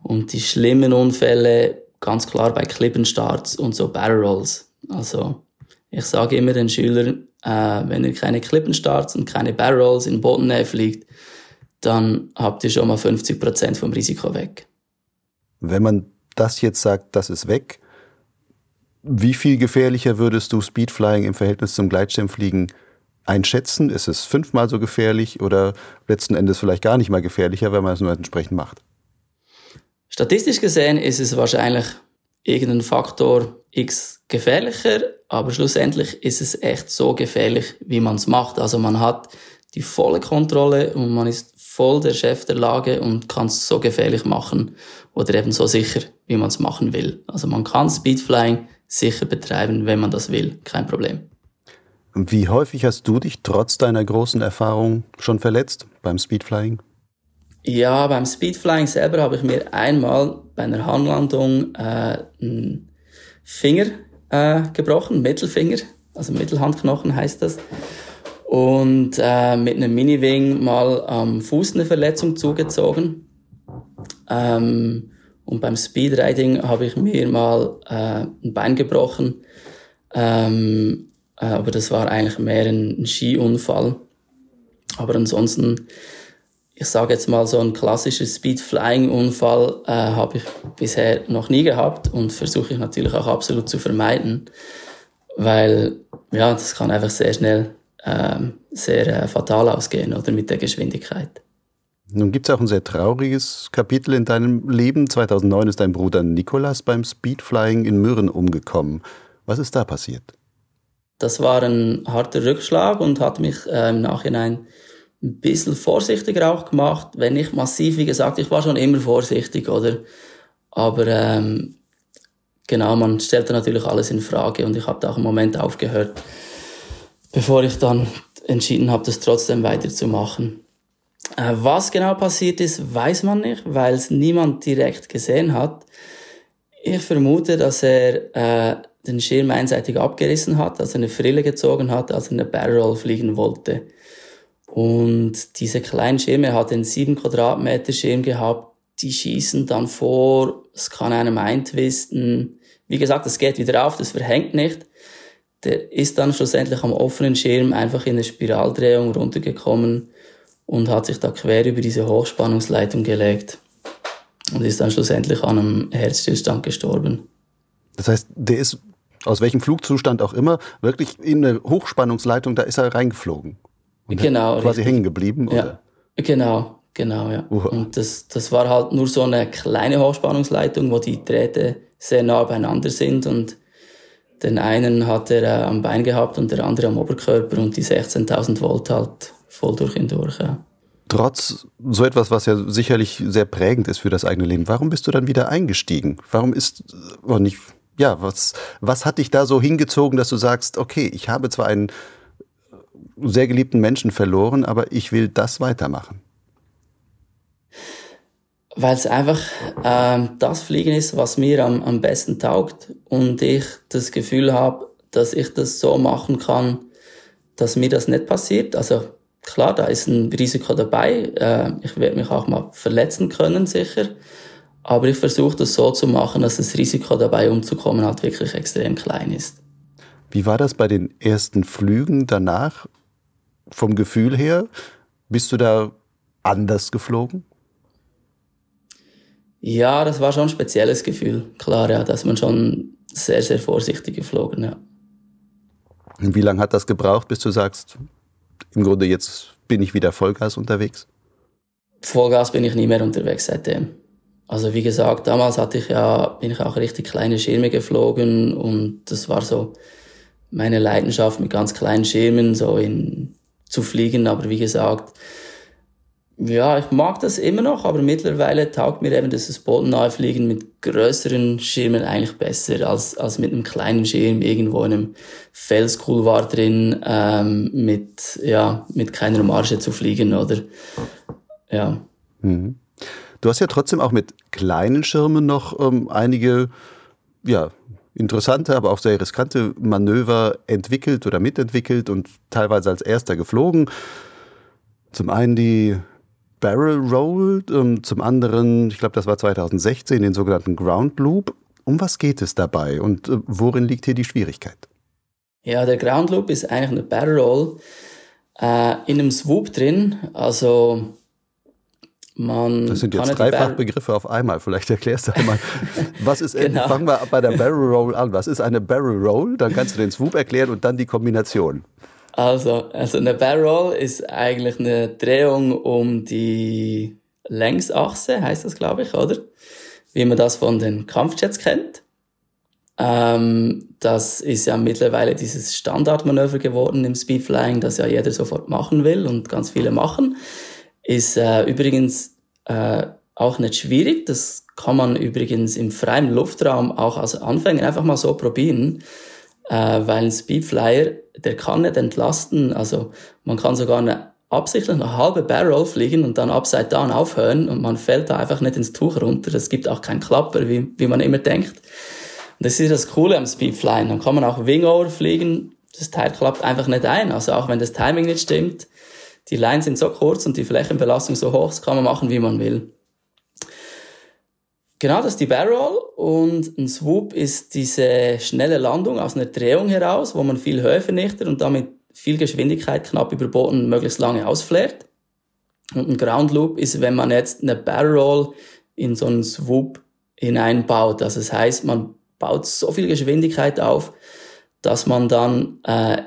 Und die schlimmen Unfälle ganz klar bei Klippenstarts und so Barrel Rolls. Also ich sage immer den Schülern, äh, wenn ihr keine Klippenstarts und keine Barrel Rolls in Boden Bodennähe fliegt, dann habt ihr schon mal 50% vom Risiko weg. Wenn man das jetzt sagt, das ist weg, wie viel gefährlicher würdest du Speedflying im Verhältnis zum Gleitschirmfliegen einschätzen? Ist es fünfmal so gefährlich oder letzten Endes vielleicht gar nicht mal gefährlicher, wenn man es nur entsprechend macht? Statistisch gesehen ist es wahrscheinlich irgendein Faktor X gefährlicher, aber schlussendlich ist es echt so gefährlich, wie man es macht. Also man hat die volle Kontrolle und man ist voll der Chef der Lage und kann es so gefährlich machen oder eben so sicher, wie man es machen will. Also man kann Speedflying sicher betreiben, wenn man das will, kein Problem. Wie häufig hast du dich trotz deiner großen Erfahrung schon verletzt beim Speedflying? Ja, beim Speedflying selber habe ich mir einmal bei einer Handlandung äh, einen Finger äh, gebrochen, Mittelfinger, also Mittelhandknochen heißt das. Und äh, mit einem Mini-Wing mal am Fuß eine Verletzung zugezogen. Ähm, und beim Speedriding habe ich mir mal äh, ein Bein gebrochen. Ähm, äh, aber das war eigentlich mehr ein, ein Skiunfall. Aber ansonsten, ich sage jetzt mal, so ein klassischer Speed-Flying-Unfall äh, habe ich bisher noch nie gehabt und versuche ich natürlich auch absolut zu vermeiden, weil ja, das kann einfach sehr schnell äh, sehr äh, fatal ausgehen oder mit der Geschwindigkeit. Nun gibt es auch ein sehr trauriges Kapitel in deinem Leben. 2009 ist dein Bruder Nikolas beim Speedflying in Mürren umgekommen. Was ist da passiert? Das war ein harter Rückschlag und hat mich äh, im Nachhinein ein bisschen vorsichtiger auch gemacht. Wenn nicht massiv, wie gesagt, ich war schon immer vorsichtig, oder? Aber ähm, genau, man stellte natürlich alles in Frage und ich habe da auch einen Moment aufgehört, bevor ich dann entschieden habe, das trotzdem weiterzumachen. Äh, was genau passiert ist, weiß man nicht, weil es niemand direkt gesehen hat. Ich vermute, dass er äh, den Schirm einseitig abgerissen hat, also eine Frille gezogen hat, als er eine Barrel fliegen wollte. Und diese kleinen Schirme, er hat einen 7 Quadratmeter Schirm gehabt, die schießen dann vor, es kann einem eintwisten. Wie gesagt, es geht wieder auf, das verhängt nicht. Der ist dann schlussendlich am offenen Schirm einfach in eine Spiraldrehung runtergekommen und hat sich da quer über diese Hochspannungsleitung gelegt und ist dann schlussendlich an einem Herzstillstand gestorben. Das heißt, der ist aus welchem Flugzustand auch immer wirklich in eine Hochspannungsleitung, da ist er reingeflogen. Und genau. Quasi hängen geblieben. Ja, genau, genau, ja. Uh. Und das, das war halt nur so eine kleine Hochspannungsleitung, wo die Drähte sehr nah beieinander sind und den einen hat er äh, am Bein gehabt und der andere am Oberkörper und die 16.000 Volt halt voll durch ihn durch. Ja. Trotz so etwas, was ja sicherlich sehr prägend ist für das eigene Leben, warum bist du dann wieder eingestiegen? Warum ist, oh nicht, ja, was, was hat dich da so hingezogen, dass du sagst, okay, ich habe zwar einen sehr geliebten Menschen verloren, aber ich will das weitermachen? Weil es einfach ähm, das Fliegen ist, was mir am, am besten taugt und ich das Gefühl habe, dass ich das so machen kann, dass mir das nicht passiert. Also klar, da ist ein Risiko dabei. Äh, ich werde mich auch mal verletzen können, sicher. Aber ich versuche das so zu machen, dass das Risiko dabei umzukommen halt wirklich extrem klein ist. Wie war das bei den ersten Flügen danach? Vom Gefühl her, bist du da anders geflogen? Ja, das war schon ein spezielles Gefühl. Klar, ja, dass man schon sehr, sehr vorsichtig geflogen, ja. Und wie lange hat das gebraucht, bis du sagst, im Grunde jetzt bin ich wieder Vollgas unterwegs? Vollgas bin ich nie mehr unterwegs seitdem. Also wie gesagt, damals hatte ich ja, bin ich auch richtig kleine Schirme geflogen und das war so meine Leidenschaft mit ganz kleinen Schirmen so in, zu fliegen. Aber wie gesagt, ja, ich mag das immer noch, aber mittlerweile taugt mir eben das bodennahe Fliegen mit größeren Schirmen eigentlich besser als, als mit einem kleinen Schirm irgendwo in einem Felskulvar drin ähm, mit, ja, mit keiner Marge zu fliegen, oder? Ja. Mhm. Du hast ja trotzdem auch mit kleinen Schirmen noch ähm, einige, ja, interessante, aber auch sehr riskante Manöver entwickelt oder mitentwickelt und teilweise als erster geflogen. Zum einen die Barrel Roll, ähm, zum anderen, ich glaube, das war 2016, den sogenannten Ground Loop. Um was geht es dabei und äh, worin liegt hier die Schwierigkeit? Ja, der Ground Loop ist eigentlich eine Barrel Roll äh, in einem Swoop drin. Also Man das sind jetzt dreifach Begriffe auf einmal. Vielleicht erklärst du einmal, was ist, genau. fangen wir bei der Barrel Roll an. Was ist eine Barrel Roll? Dann kannst du den Swoop erklären und dann die Kombination. Also, also eine Barrel Roll ist eigentlich eine Drehung um die Längsachse, heißt das, glaube ich, oder? Wie man das von den Kampfjets kennt. Ähm, das ist ja mittlerweile dieses Standardmanöver geworden im Speedflying, das ja jeder sofort machen will und ganz viele machen. Ist äh, übrigens äh, auch nicht schwierig. Das kann man übrigens im freien Luftraum auch als Anfänger einfach mal so probieren, äh, weil ein Speedflyer, der kann nicht entlasten. Also man kann sogar eine absichtlich eine halbe Barrel fliegen und dann upside down aufhören und man fällt da einfach nicht ins Tuch runter. Es gibt auch keinen Klapper, wie, wie man immer denkt. Und das ist das Coole am Speedflying. Dann kann man auch Wingover fliegen. Das Teil klappt einfach nicht ein. Also auch wenn das Timing nicht stimmt. Die Lines sind so kurz und die Flächenbelastung so hoch, das kann man machen, wie man will. Genau, das ist die Barrel und ein Swoop ist diese schnelle Landung aus einer Drehung heraus, wo man viel Höhe vernichtet und damit viel Geschwindigkeit knapp über Boden möglichst lange ausflärt. Und ein Ground Loop ist, wenn man jetzt eine Barrel in so einen Swoop hineinbaut. Also das heißt, man baut so viel Geschwindigkeit auf, dass man dann äh,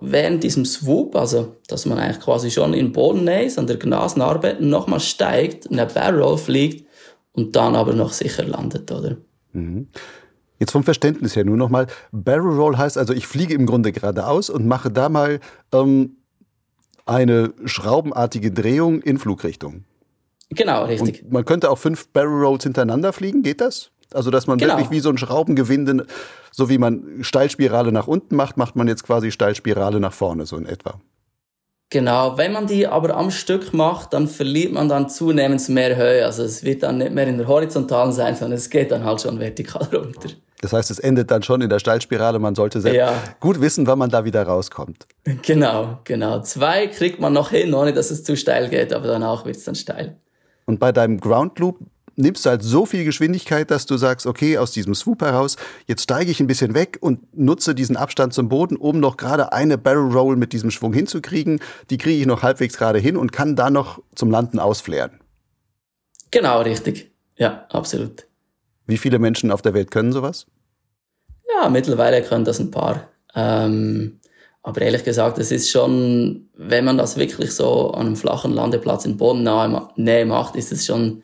während diesem Swoop, also dass man eigentlich quasi schon in Bodennähe ist, an der Gnasenarbe, nochmal steigt, eine Barrel fliegt und dann aber noch sicher landet, oder? Mhm. Jetzt vom Verständnis her nur nochmal, Barrel Roll heißt also, ich fliege im Grunde geradeaus und mache da mal ähm, eine schraubenartige Drehung in Flugrichtung. Genau, richtig. Und man könnte auch fünf Barrel Rolls hintereinander fliegen, geht das? Also, dass man genau. wirklich wie so ein Schraubengewinde, so wie man Steilspirale nach unten macht, macht man jetzt quasi Steilspirale nach vorne, so in etwa. Genau, wenn man die aber am Stück macht, dann verliert man dann zunehmend mehr Höhe. Also es wird dann nicht mehr in der horizontalen sein, sondern es geht dann halt schon vertikal runter. Das heißt, es endet dann schon in der Steilspirale. Man sollte sehr ja. gut wissen, wann man da wieder rauskommt. Genau, genau. Zwei kriegt man noch hin, ohne dass es zu steil geht, aber danach wird es dann steil. Und bei deinem Ground Loop nimmst du halt so viel Geschwindigkeit, dass du sagst, okay, aus diesem Swoop heraus, jetzt steige ich ein bisschen weg und nutze diesen Abstand zum Boden, um noch gerade eine Barrel Roll mit diesem Schwung hinzukriegen. Die kriege ich noch halbwegs gerade hin und kann da noch zum Landen ausflären. Genau, richtig. Ja, absolut. Wie viele Menschen auf der Welt können sowas? Ja, mittlerweile können das ein paar. Ähm, aber ehrlich gesagt, es ist schon, wenn man das wirklich so an einem flachen Landeplatz in Bodennähe macht, ist es schon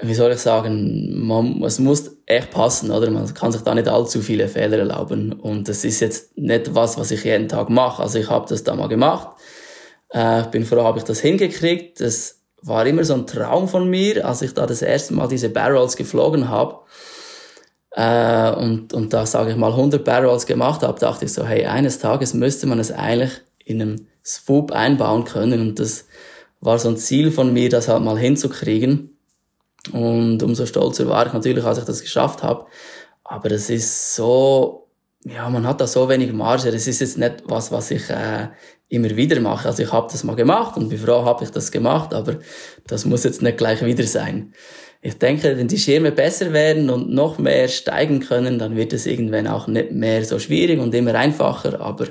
wie soll ich sagen, man, es muss echt passen, oder? Man kann sich da nicht allzu viele Fehler erlauben. Und das ist jetzt nicht was, was ich jeden Tag mache. Also ich habe das da mal gemacht. Äh, bin froh, habe ich das hingekriegt. Das war immer so ein Traum von mir, als ich da das erste Mal diese Barrels geflogen habe. Äh, und, und da, sage ich mal, 100 Barrels gemacht habe, dachte ich so, hey, eines Tages müsste man es eigentlich in einem Swoop einbauen können. Und das war so ein Ziel von mir, das halt mal hinzukriegen. Und umso stolzer war ich natürlich, als ich das geschafft habe. Aber es ist so, ja, man hat da so wenig Marge. Das ist jetzt nicht was, was ich äh, immer wieder mache. Also ich habe das mal gemacht und bin froh, habe ich das gemacht, aber das muss jetzt nicht gleich wieder sein. Ich denke, wenn die Schirme besser werden und noch mehr steigen können, dann wird es irgendwann auch nicht mehr so schwierig und immer einfacher, aber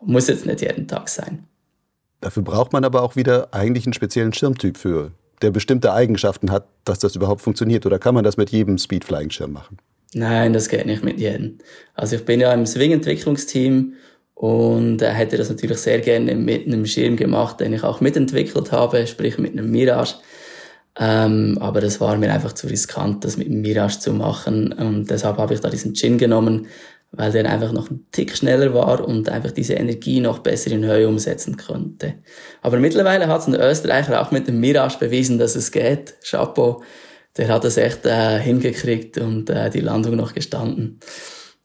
muss jetzt nicht jeden Tag sein. Dafür braucht man aber auch wieder eigentlich einen speziellen Schirmtyp für der bestimmte Eigenschaften hat, dass das überhaupt funktioniert? Oder kann man das mit jedem Speedflying-Schirm machen? Nein, das geht nicht mit jedem. Also ich bin ja im Swing-Entwicklungsteam und er hätte das natürlich sehr gerne mit einem Schirm gemacht, den ich auch mitentwickelt habe, sprich mit einem Mirage. Ähm, aber das war mir einfach zu riskant, das mit dem Mirage zu machen. Und deshalb habe ich da diesen Gin genommen, weil der einfach noch ein Tick schneller war und einfach diese Energie noch besser in Höhe umsetzen konnte. Aber mittlerweile hat es ein Österreicher auch mit dem Mirage bewiesen, dass es geht. Chapeau, der hat es echt äh, hingekriegt und äh, die Landung noch gestanden.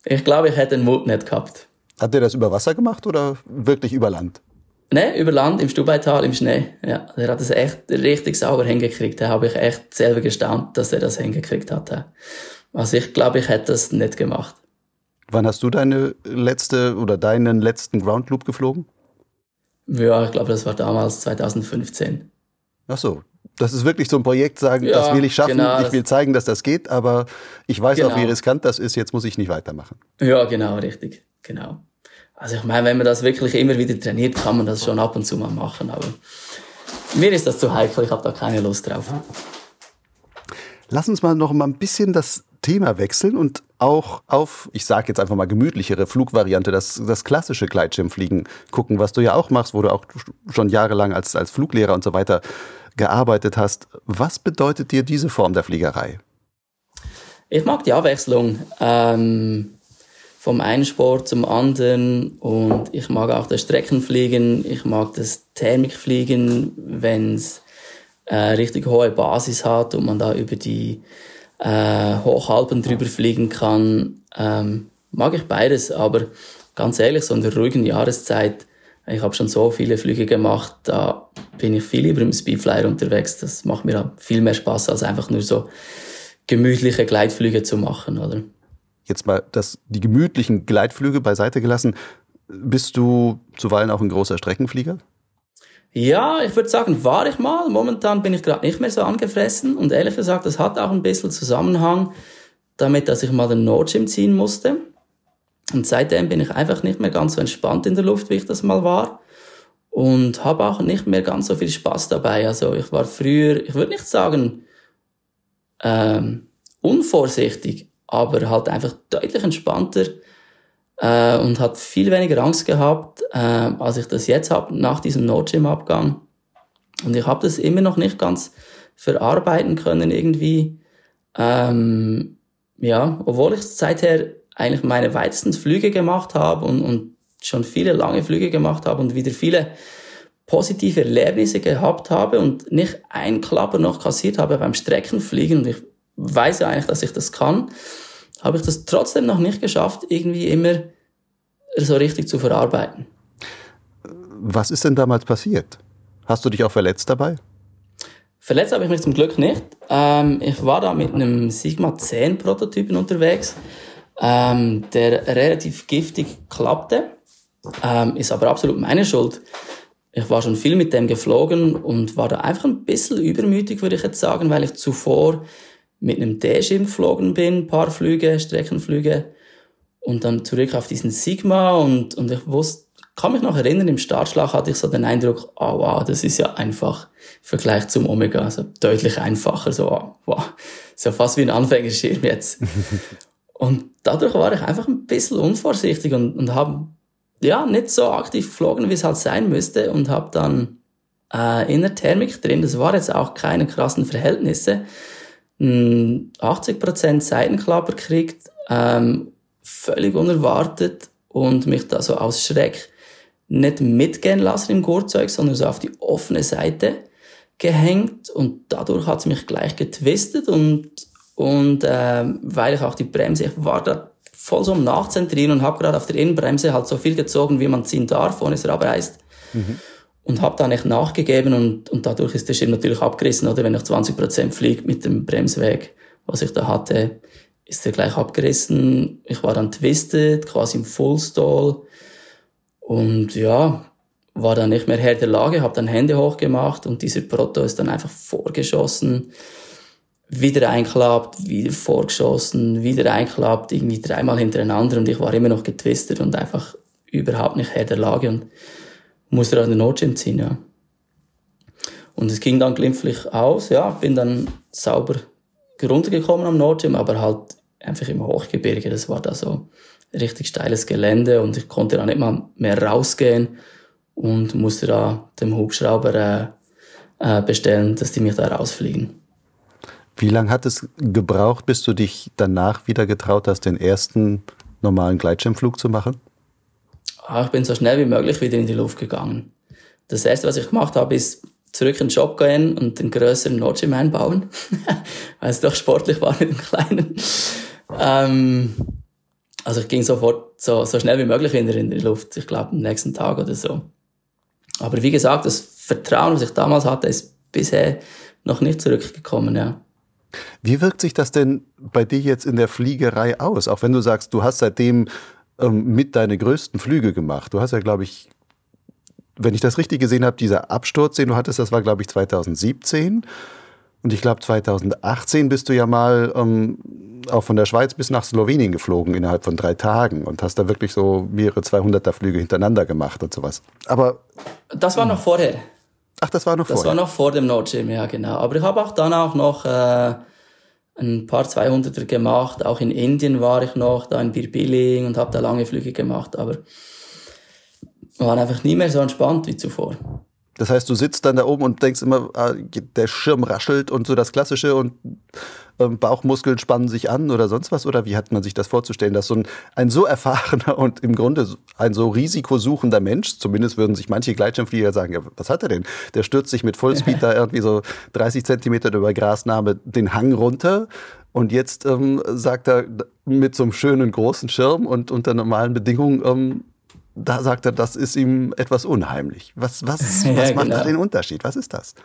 Ich glaube, ich hätte den Mut nicht gehabt. Hat der das über Wasser gemacht oder wirklich über Land? Ne, über Land, im Stubaital, im Schnee. Ja, der hat es echt richtig sauber hingekriegt. Da habe ich echt selber gestaunt, dass er das hingekriegt hat. Also ich glaube, ich hätte das nicht gemacht. Wann hast du deine letzte oder deinen letzten Ground Loop geflogen? Ja, ich glaube, das war damals 2015. Ach so. Das ist wirklich so ein Projekt, sagen, ja, das will ich schaffen, genau, ich will zeigen, dass das geht, aber ich weiß genau. auch, wie genau. riskant das ist, jetzt muss ich nicht weitermachen. Ja, genau, richtig. Genau. Also ich meine, wenn man das wirklich immer wieder trainiert, kann man das schon ab und zu mal machen, aber mir ist das zu heikel, ich habe da keine Lust drauf. Lass uns mal noch mal ein bisschen das Thema wechseln und auch auf, ich sage jetzt einfach mal gemütlichere Flugvariante, das, das klassische Gleitschirmfliegen gucken, was du ja auch machst, wo du auch schon jahrelang als, als Fluglehrer und so weiter gearbeitet hast. Was bedeutet dir diese Form der Fliegerei? Ich mag die Abwechslung. Ähm, vom einen Sport zum anderen und ich mag auch das Streckenfliegen, ich mag das Thermikfliegen, wenn es äh, richtig hohe Basis hat und man da über die äh, Hochalpen drüber fliegen kann. Ähm, mag ich beides, aber ganz ehrlich, so in der ruhigen Jahreszeit, ich habe schon so viele Flüge gemacht, da bin ich viel lieber im Speedflyer unterwegs. Das macht mir viel mehr Spaß, als einfach nur so gemütliche Gleitflüge zu machen, oder? Jetzt mal das, die gemütlichen Gleitflüge beiseite gelassen. Bist du zuweilen auch ein großer Streckenflieger? Ja, ich würde sagen, war ich mal. Momentan bin ich gerade nicht mehr so angefressen. Und ehrlich gesagt, das hat auch ein bisschen Zusammenhang damit, dass ich mal den Nordschirm ziehen musste. Und seitdem bin ich einfach nicht mehr ganz so entspannt in der Luft, wie ich das mal war. Und habe auch nicht mehr ganz so viel Spaß dabei. Also ich war früher, ich würde nicht sagen ähm, unvorsichtig, aber halt einfach deutlich entspannter äh, und hat viel weniger Angst gehabt, äh, als ich das jetzt habe nach diesem Notgym-Abgang. Und ich habe das immer noch nicht ganz verarbeiten können irgendwie. Ähm, ja, obwohl ich seither eigentlich meine weitesten Flüge gemacht habe und, und schon viele lange Flüge gemacht habe und wieder viele positive Erlebnisse gehabt habe und nicht ein Klapper noch kassiert habe beim Streckenfliegen und ich weiß ja eigentlich, dass ich das kann, habe ich das trotzdem noch nicht geschafft, irgendwie immer so richtig zu verarbeiten. Was ist denn damals passiert? Hast du dich auch verletzt dabei? Verletzt habe ich mich zum Glück nicht. Ähm, ich war da mit einem Sigma 10 Prototypen unterwegs, ähm, der relativ giftig klappte. Ähm, ist aber absolut meine Schuld. Ich war schon viel mit dem geflogen und war da einfach ein bisschen übermütig, würde ich jetzt sagen, weil ich zuvor mit einem D-Schirm geflogen bin, paar Flüge, Streckenflüge und dann zurück auf diesen Sigma und, und ich wusste, kann mich noch erinnern, im Startschlag hatte ich so den Eindruck, oh wow, das ist ja einfach im Vergleich zum Omega, also deutlich einfacher, so oh, wow, so fast wie ein Anfängerschirm jetzt. und dadurch war ich einfach ein bisschen unvorsichtig und, und habe ja nicht so aktiv geflogen, wie es halt sein müsste und habe dann äh, in der Thermik drin, das war jetzt auch keine krassen Verhältnisse, 80% Seitenklapper kriegt, ähm, völlig unerwartet und mich da so aus Schreck nicht mitgehen lassen im Gurtzeug, sondern so auf die offene Seite gehängt und dadurch hat es mich gleich getwistet und, und ähm, weil ich auch die Bremse, ich war da voll so am Nachzentrieren und habe gerade auf der Innenbremse halt so viel gezogen, wie man ziehen darf, ohne es abreißt. Mhm und habe dann echt nachgegeben und, und dadurch ist der Schirm natürlich abgerissen, oder? Wenn ich 20 Prozent fliege mit dem Bremsweg, was ich da hatte, ist der gleich abgerissen. Ich war dann twisted, quasi im Fullstall. Und ja, war dann nicht mehr Herr der Lage, habe dann Hände hochgemacht und dieser Proto ist dann einfach vorgeschossen, wieder einklappt, wieder vorgeschossen, wieder einklappt, irgendwie dreimal hintereinander und ich war immer noch getwistet und einfach überhaupt nicht Herr der Lage. Und musste an den Notgym ziehen, ja. Und es ging dann glimpflich aus, ja, bin dann sauber runtergekommen am Notgym, aber halt einfach im Hochgebirge, das war da so richtig steiles Gelände und ich konnte da nicht mal mehr rausgehen und musste da dem Hubschrauber äh, äh, bestellen, dass die mich da rausfliegen. Wie lange hat es gebraucht, bis du dich danach wieder getraut hast, den ersten normalen Gleitschirmflug zu machen? Ah, ich bin so schnell wie möglich wieder in die Luft gegangen. Das erste, was ich gemacht habe, ist zurück in den Shop gehen und den größeren Notgym einbauen, weil es doch sportlich war mit dem kleinen. Ähm, also ich ging sofort so, so schnell wie möglich wieder in die Luft. Ich glaube, am nächsten Tag oder so. Aber wie gesagt, das Vertrauen, was ich damals hatte, ist bisher noch nicht zurückgekommen, ja. Wie wirkt sich das denn bei dir jetzt in der Fliegerei aus? Auch wenn du sagst, du hast seitdem ähm, mit deine größten Flüge gemacht. Du hast ja, glaube ich, wenn ich das richtig gesehen habe, dieser Absturz, den du hattest, das war, glaube ich, 2017. Und ich glaube, 2018 bist du ja mal ähm, auch von der Schweiz bis nach Slowenien geflogen innerhalb von drei Tagen und hast da wirklich so mehrere 200er Flüge hintereinander gemacht und sowas. Aber das war noch vorher. Ach, das war noch. Das vorher. war noch vor dem Notgym, ja genau. Aber ich habe auch dann auch noch äh, ein paar 200er gemacht. Auch in Indien war ich noch, da in Birbiling und habe da lange Flüge gemacht. Aber war einfach nie mehr so entspannt wie zuvor. Das heißt, du sitzt dann da oben und denkst immer, ah, der Schirm raschelt und so das Klassische und ähm, Bauchmuskeln spannen sich an oder sonst was? Oder wie hat man sich das vorzustellen, dass so ein, ein so erfahrener und im Grunde ein so risikosuchender Mensch, zumindest würden sich manche Gleitschirmflieger sagen, ja, was hat er denn? Der stürzt sich mit Vollspeed da irgendwie so 30 Zentimeter über Grasnarbe den Hang runter und jetzt ähm, sagt er mit so einem schönen großen Schirm und unter normalen Bedingungen, ähm, da sagt er, das ist ihm etwas unheimlich. Was, was, ja, was macht genau. da den Unterschied? Was ist das?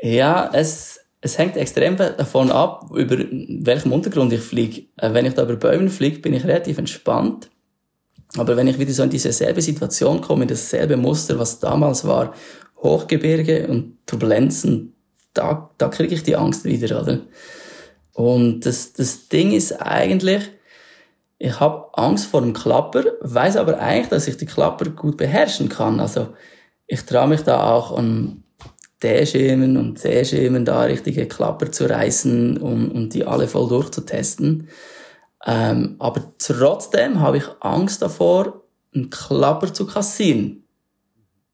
Ja, es, es hängt extrem davon ab, über welchem Untergrund ich fliege. Äh, wenn ich da über Bäume fliege, bin ich relativ entspannt. Aber wenn ich wieder so in diese selbe Situation komme, in dasselbe Muster, was damals war, Hochgebirge und Turbulenzen, da, da kriege ich die Angst wieder, oder? Und das, das Ding ist eigentlich, ich habe Angst vor dem Klapper, weiß aber eigentlich, dass ich die Klapper gut beherrschen kann. Also ich traue mich da auch an D-Schemen und C-Schemen da richtige Klapper zu reißen und, und die alle voll durchzutesten. Ähm, aber trotzdem habe ich Angst davor, einen Klapper zu kassieren.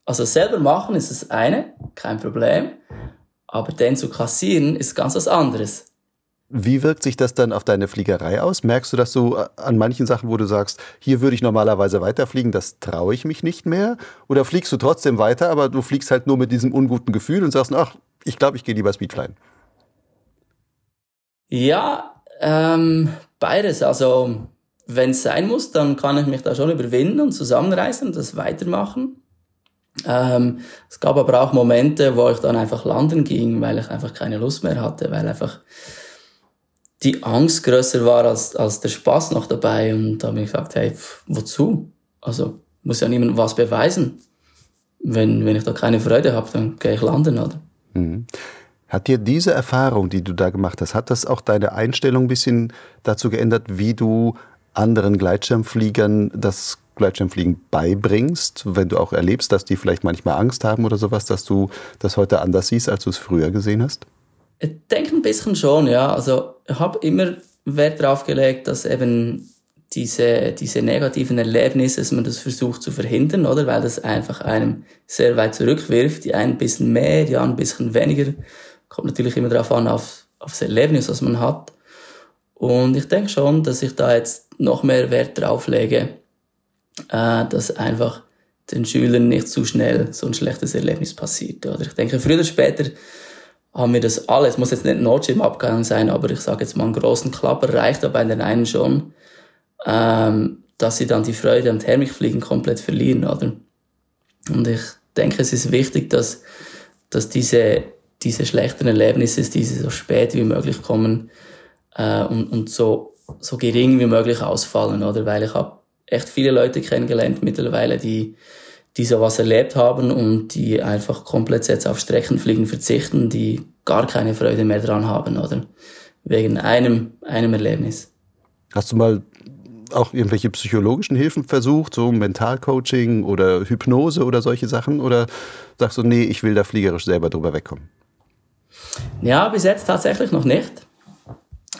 Also selber machen ist das eine, kein Problem. Aber den zu kassieren ist ganz was anderes. Wie wirkt sich das dann auf deine Fliegerei aus? Merkst du, dass du äh, an manchen Sachen, wo du sagst, hier würde ich normalerweise weiterfliegen, das traue ich mich nicht mehr? Oder fliegst du trotzdem weiter, aber du fliegst halt nur mit diesem unguten Gefühl und sagst, ach, ich glaube, ich gehe lieber Speedflying? Ja, ähm, beides. Also, wenn es sein muss, dann kann ich mich da schon überwinden und zusammenreißen und das weitermachen. Ähm, es gab aber auch Momente, wo ich dann einfach landen ging, weil ich einfach keine Lust mehr hatte, weil einfach die Angst größer war als, als der Spaß noch dabei. Und da habe ich gesagt, hey, wozu? Also muss ja niemand was beweisen. Wenn, wenn ich da keine Freude habe, dann gehe ich landen, oder? Mhm. Hat dir diese Erfahrung, die du da gemacht hast, hat das auch deine Einstellung ein bisschen dazu geändert, wie du anderen Gleitschirmfliegern das Gleitschirmfliegen beibringst, wenn du auch erlebst, dass die vielleicht manchmal Angst haben oder sowas, dass du das heute anders siehst, als du es früher gesehen hast? Ich denke ein bisschen schon, ja. Also ich habe immer Wert darauf gelegt, dass eben diese, diese negativen Erlebnisse, dass man das versucht zu verhindern, oder? Weil das einfach einem sehr weit zurückwirft. Die einen ein bisschen mehr, die anderen ein bisschen weniger. Kommt natürlich immer darauf an, auf, auf das Erlebnis, was man hat. Und ich denke schon, dass ich da jetzt noch mehr Wert drauf lege, äh, dass einfach den Schülern nicht zu schnell so ein schlechtes Erlebnis passiert. Oder ich denke, früher oder später haben wir das alles, muss jetzt nicht ein Notschirmabgang sein, aber ich sage jetzt mal einen großen Klapper reicht da bei den einen schon, ähm, dass sie dann die Freude am Thermikfliegen komplett verlieren, oder? Und ich denke, es ist wichtig, dass, dass diese, diese schlechten Erlebnisse, diese so spät wie möglich kommen äh, und, und so, so gering wie möglich ausfallen, oder? Weil ich habe echt viele Leute kennengelernt mittlerweile, die die sowas erlebt haben und die einfach komplett jetzt auf Streckenfliegen verzichten, die gar keine Freude mehr dran haben, oder? Wegen einem, einem Erlebnis. Hast du mal auch irgendwelche psychologischen Hilfen versucht, so Mentalcoaching oder Hypnose oder solche Sachen? Oder sagst du, nee, ich will da fliegerisch selber drüber wegkommen? Ja, bis jetzt tatsächlich noch nicht.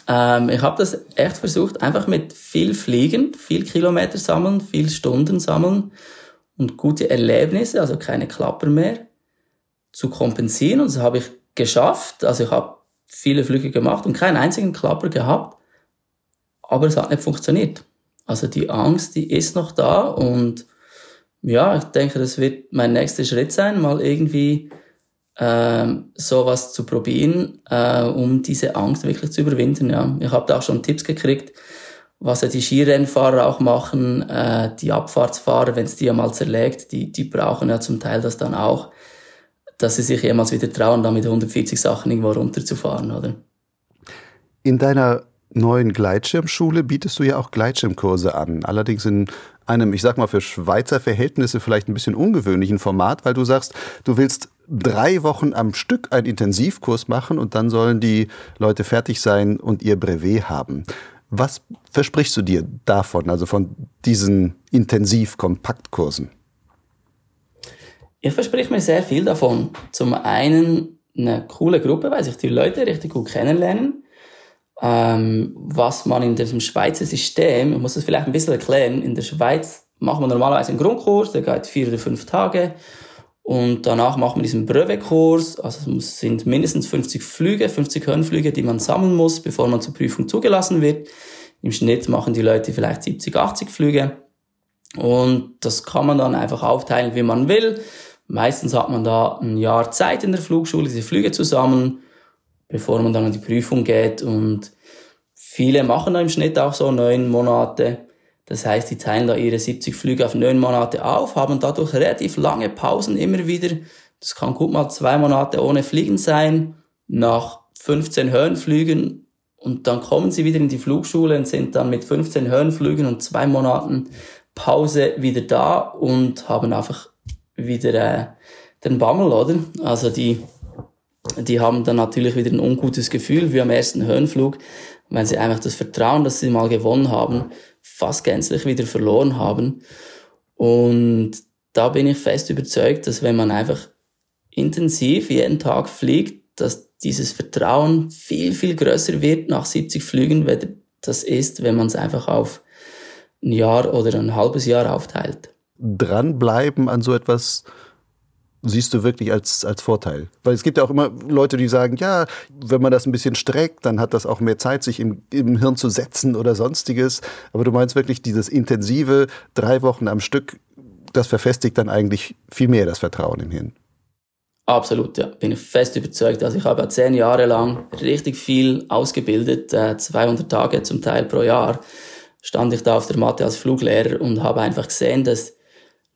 Ähm, ich habe das echt versucht, einfach mit viel Fliegen, viel Kilometer sammeln, viel Stunden sammeln und gute Erlebnisse, also keine Klapper mehr, zu kompensieren. Und das habe ich geschafft. Also ich habe viele Flüge gemacht und keinen einzigen Klapper gehabt. Aber es hat nicht funktioniert. Also die Angst, die ist noch da und ja, ich denke, das wird mein nächster Schritt sein, mal irgendwie ähm, sowas zu probieren, äh, um diese Angst wirklich zu überwinden. Ja. Ich habe da auch schon Tipps gekriegt, was ja die Skirennfahrer auch machen, äh, die Abfahrtsfahrer, wenn es die einmal zerlegt, die, die brauchen ja zum Teil das dann auch, dass sie sich jemals wieder trauen, da mit 140 Sachen irgendwo runterzufahren, oder? In deiner neuen Gleitschirmschule bietest du ja auch Gleitschirmkurse an. Allerdings in einem, ich sag mal, für Schweizer Verhältnisse vielleicht ein bisschen ungewöhnlichen Format, weil du sagst, du willst drei Wochen am Stück einen Intensivkurs machen und dann sollen die Leute fertig sein und ihr Brevet haben. Was versprichst du dir davon, also von diesen Intensiv-Kompaktkursen? Ich verspreche mir sehr viel davon. Zum einen eine coole Gruppe, weil sich die Leute richtig gut kennenlernen. Ähm, was man in diesem Schweizer System, ich muss das vielleicht ein bisschen erklären, in der Schweiz macht man normalerweise einen Grundkurs, der geht vier oder fünf Tage. Und danach macht man diesen Brevetkurs, also es sind mindestens 50 Flüge, 50 Höhenflüge, die man sammeln muss, bevor man zur Prüfung zugelassen wird. Im Schnitt machen die Leute vielleicht 70, 80 Flüge. Und das kann man dann einfach aufteilen, wie man will. Meistens hat man da ein Jahr Zeit in der Flugschule, diese Flüge zusammen, bevor man dann an die Prüfung geht. Und viele machen da im Schnitt auch so neun Monate. Das heißt, die teilen da ihre 70 Flüge auf neun Monate auf, haben dadurch relativ lange Pausen immer wieder. Das kann gut mal zwei Monate ohne Fliegen sein. Nach 15 Höhenflügen und dann kommen sie wieder in die Flugschule und sind dann mit 15 Höhenflügen und zwei Monaten Pause wieder da und haben einfach wieder äh, den Bammel, oder? Also die, die haben dann natürlich wieder ein ungutes Gefühl wie am ersten Höhenflug, weil sie einfach das Vertrauen, das sie mal gewonnen haben, fast gänzlich wieder verloren haben. Und da bin ich fest überzeugt, dass wenn man einfach intensiv jeden Tag fliegt, dass dieses Vertrauen viel, viel größer wird nach 70 Flügen, wenn das ist, wenn man es einfach auf ein Jahr oder ein halbes Jahr aufteilt. Dranbleiben an so etwas siehst du wirklich als, als Vorteil? Weil es gibt ja auch immer Leute, die sagen, ja, wenn man das ein bisschen streckt, dann hat das auch mehr Zeit, sich im, im Hirn zu setzen oder sonstiges. Aber du meinst wirklich dieses intensive, drei Wochen am Stück, das verfestigt dann eigentlich viel mehr das Vertrauen im Hirn. Absolut, ja. Bin ich fest überzeugt. Also ich habe zehn Jahre lang richtig viel ausgebildet, 200 äh, Tage zum Teil pro Jahr, stand ich da auf der Matte als Fluglehrer und habe einfach gesehen, dass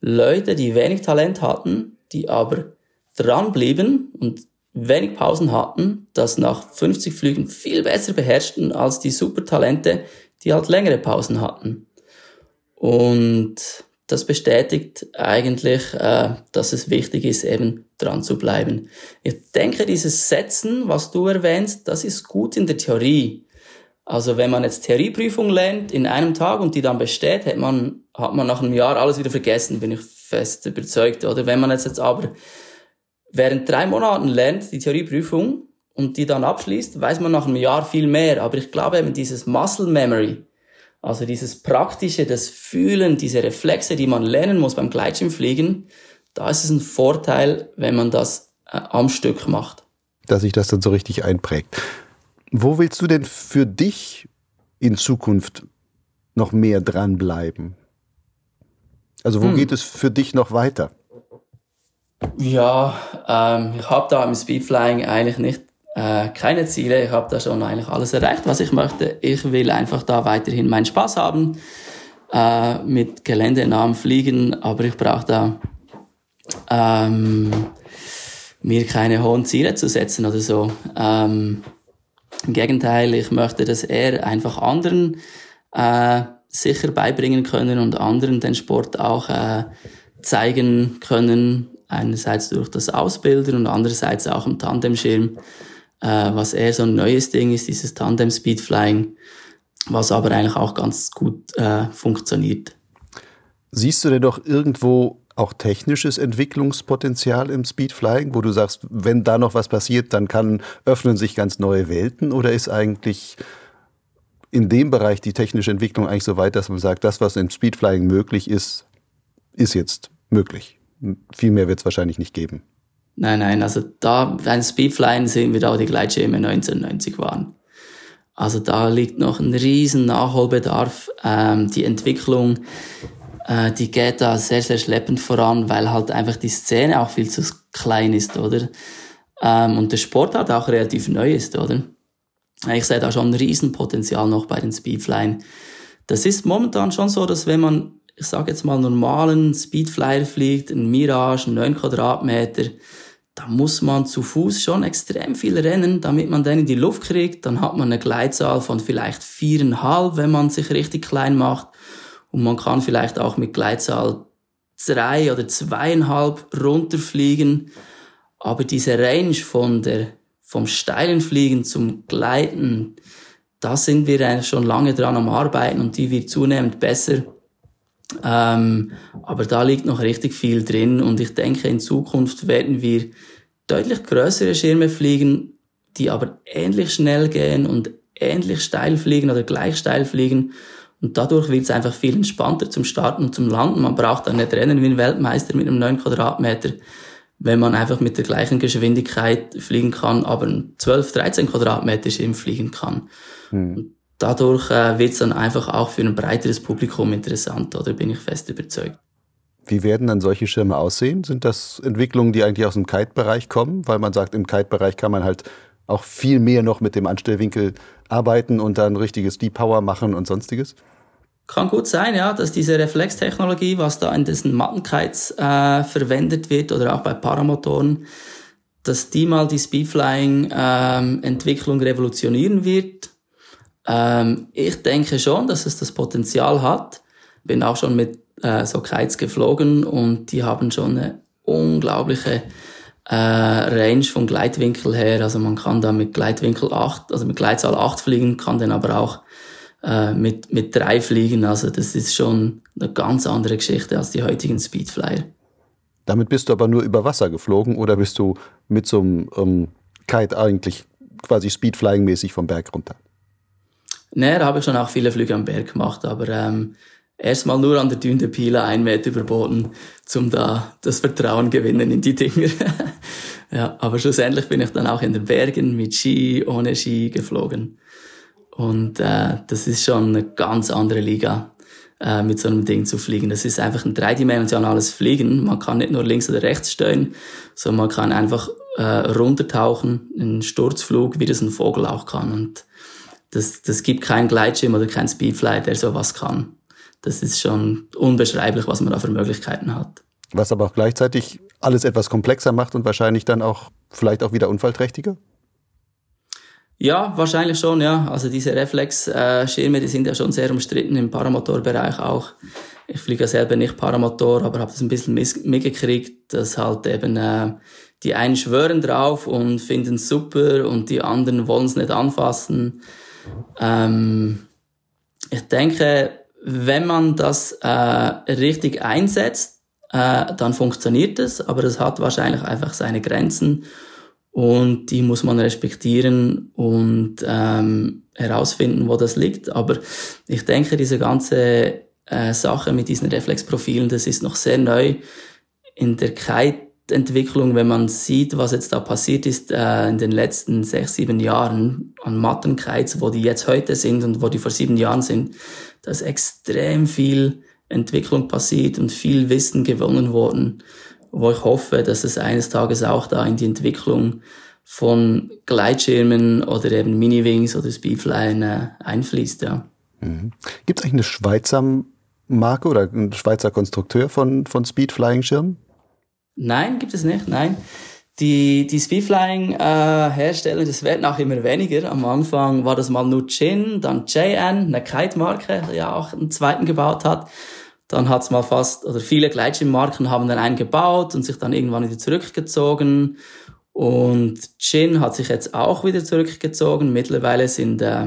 Leute, die wenig Talent hatten, die aber dranblieben und wenig Pausen hatten, das nach 50 Flügen viel besser beherrschten als die Supertalente, die halt längere Pausen hatten. Und das bestätigt eigentlich, äh, dass es wichtig ist, eben dran zu bleiben. Ich denke, dieses Setzen, was du erwähnst, das ist gut in der Theorie. Also wenn man jetzt Theorieprüfung lernt in einem Tag und die dann besteht, hat man, hat man nach einem Jahr alles wieder vergessen, bin ich fest überzeugt. Oder wenn man jetzt, jetzt aber während drei Monaten lernt, die Theorieprüfung, und die dann abschließt, weiß man nach einem Jahr viel mehr. Aber ich glaube eben dieses Muscle Memory, also dieses praktische, das Fühlen, diese Reflexe, die man lernen muss beim Gleitschirmfliegen, da ist es ein Vorteil, wenn man das äh, am Stück macht. Dass sich das dann so richtig einprägt. Wo willst du denn für dich in Zukunft noch mehr dranbleiben? Also wo hm. geht es für dich noch weiter? Ja, ähm, ich habe da im Speedflying eigentlich nicht äh, keine Ziele. Ich habe da schon eigentlich alles erreicht, was ich möchte. Ich will einfach da weiterhin meinen Spaß haben äh, mit geländenahem Fliegen, aber ich brauche da ähm, mir keine hohen Ziele zu setzen oder so. Ähm, Im Gegenteil, ich möchte das eher einfach anderen äh, sicher beibringen können und anderen den Sport auch äh, zeigen können, einerseits durch das Ausbilden und andererseits auch im Tandemschirm, äh, was eher so ein neues Ding ist, dieses Tandem Speedflying, was aber eigentlich auch ganz gut äh, funktioniert. Siehst du denn doch irgendwo auch technisches Entwicklungspotenzial im Speedflying, wo du sagst, wenn da noch was passiert, dann kann öffnen sich ganz neue Welten? Oder ist eigentlich in dem Bereich die technische Entwicklung eigentlich so weit, dass man sagt, das, was im Speedflying möglich ist, ist jetzt möglich. Viel mehr wird es wahrscheinlich nicht geben. Nein, nein, also da beim Speedflying sehen wir da die Gleitschirme 1990 waren. Also da liegt noch ein riesen Nachholbedarf. Ähm, die Entwicklung, äh, die geht da sehr, sehr schleppend voran, weil halt einfach die Szene auch viel zu klein ist, oder? Ähm, und der Sport halt auch relativ neu ist, oder? Ich sehe da schon ein Riesenpotenzial noch bei den Speedflyen. Das ist momentan schon so, dass wenn man, ich sage jetzt mal, normalen Speedflyer fliegt, ein Mirage, 9 Quadratmeter, da muss man zu Fuß schon extrem viel rennen, damit man den in die Luft kriegt. Dann hat man eine Gleitzahl von vielleicht viereinhalb, wenn man sich richtig klein macht. Und man kann vielleicht auch mit Gleitzahl drei oder zweieinhalb runterfliegen. Aber diese Range von der vom steilen Fliegen zum Gleiten, da sind wir eigentlich schon lange dran am Arbeiten und die wird zunehmend besser. Ähm, aber da liegt noch richtig viel drin und ich denke, in Zukunft werden wir deutlich größere Schirme fliegen, die aber ähnlich schnell gehen und ähnlich steil fliegen oder gleich steil fliegen. Und dadurch wird es einfach viel entspannter zum Starten und zum Landen. Man braucht dann nicht rennen wie ein Weltmeister mit einem 9 Quadratmeter, wenn man einfach mit der gleichen Geschwindigkeit fliegen kann, aber ein 12, 13 Quadratmeter Schirm fliegen kann. Hm. Dadurch äh, wird es dann einfach auch für ein breiteres Publikum interessant, oder bin ich fest überzeugt. Wie werden dann solche Schirme aussehen? Sind das Entwicklungen, die eigentlich aus dem Kite-Bereich kommen? Weil man sagt, im Kite-Bereich kann man halt auch viel mehr noch mit dem Anstellwinkel arbeiten und dann richtiges Deep Power machen und sonstiges? Kann gut sein, ja, dass diese Reflextechnologie, was da in diesen Mattenkites äh, verwendet wird oder auch bei Paramotoren, dass die mal die Speedflying-Entwicklung ähm, revolutionieren wird. Ähm, ich denke schon, dass es das Potenzial hat. Bin auch schon mit äh, so Kites geflogen und die haben schon eine unglaubliche äh, Range vom Gleitwinkel her. Also man kann da mit Gleitwinkel 8, also mit Gleitzahl 8 fliegen, kann dann aber auch äh, mit, mit 3 fliegen. Also das ist schon eine ganz andere Geschichte als die heutigen Speedflyer. Damit bist du aber nur über Wasser geflogen oder bist du mit so einem ähm, Kite eigentlich quasi Speedflying-mäßig vom Berg runter? Nee, da habe ich schon auch viele Flüge am Berg gemacht, aber ähm, erstmal nur an der de Pila einen Meter überboten, zum da das Vertrauen gewinnen in die Dinger. ja, aber schlussendlich bin ich dann auch in den Bergen mit Ski, ohne Ski geflogen. Und äh, das ist schon eine ganz andere Liga, äh, mit so einem Ding zu fliegen. Das ist einfach ein dreidimensionales Fliegen. Man kann nicht nur links oder rechts steuern, sondern man kann einfach äh, runtertauchen, einen Sturzflug, wie das ein Vogel auch kann. Und das, das gibt keinen Gleitschirm oder keinen Speedfly, der sowas kann das ist schon unbeschreiblich, was man da für Möglichkeiten hat. Was aber auch gleichzeitig alles etwas komplexer macht und wahrscheinlich dann auch vielleicht auch wieder unfallträchtiger? Ja, wahrscheinlich schon, ja. Also diese Reflex-Schirme, die sind ja schon sehr umstritten im Paramotorbereich auch. Ich fliege ja selber nicht Paramotor, aber habe das ein bisschen mitgekriegt, dass halt eben äh, die einen schwören drauf und finden es super und die anderen wollen es nicht anfassen. Ähm, ich denke, wenn man das äh, richtig einsetzt, äh, dann funktioniert es, aber es hat wahrscheinlich einfach seine Grenzen und die muss man respektieren und ähm, herausfinden, wo das liegt. Aber ich denke, diese ganze äh, Sache mit diesen Reflexprofilen, das ist noch sehr neu in der Kite-Entwicklung, wenn man sieht, was jetzt da passiert ist äh, in den letzten sechs, sieben Jahren an Mattenkites, wo die jetzt heute sind und wo die vor sieben Jahren sind, da ist extrem viel Entwicklung passiert und viel Wissen gewonnen worden, wo ich hoffe, dass es eines Tages auch da in die Entwicklung von Gleitschirmen oder eben Mini-Wings oder Speedfly äh, einfließt. Ja. Mhm. Gibt es eigentlich eine Schweizer Marke oder einen Schweizer Konstrukteur von, von Speedflying-Schirmen? Nein, gibt es nicht, nein. Die, die Speedflying-Hersteller, äh, das werden auch immer weniger. Am Anfang war das mal nur Chin, dann JN, eine Kite-Marke, die ja auch einen zweiten gebaut hat. Dann hat's mal fast, oder viele Gleitschirmmarken haben dann einen gebaut und sich dann irgendwann wieder zurückgezogen. Und Chin hat sich jetzt auch wieder zurückgezogen. Mittlerweile sind, äh,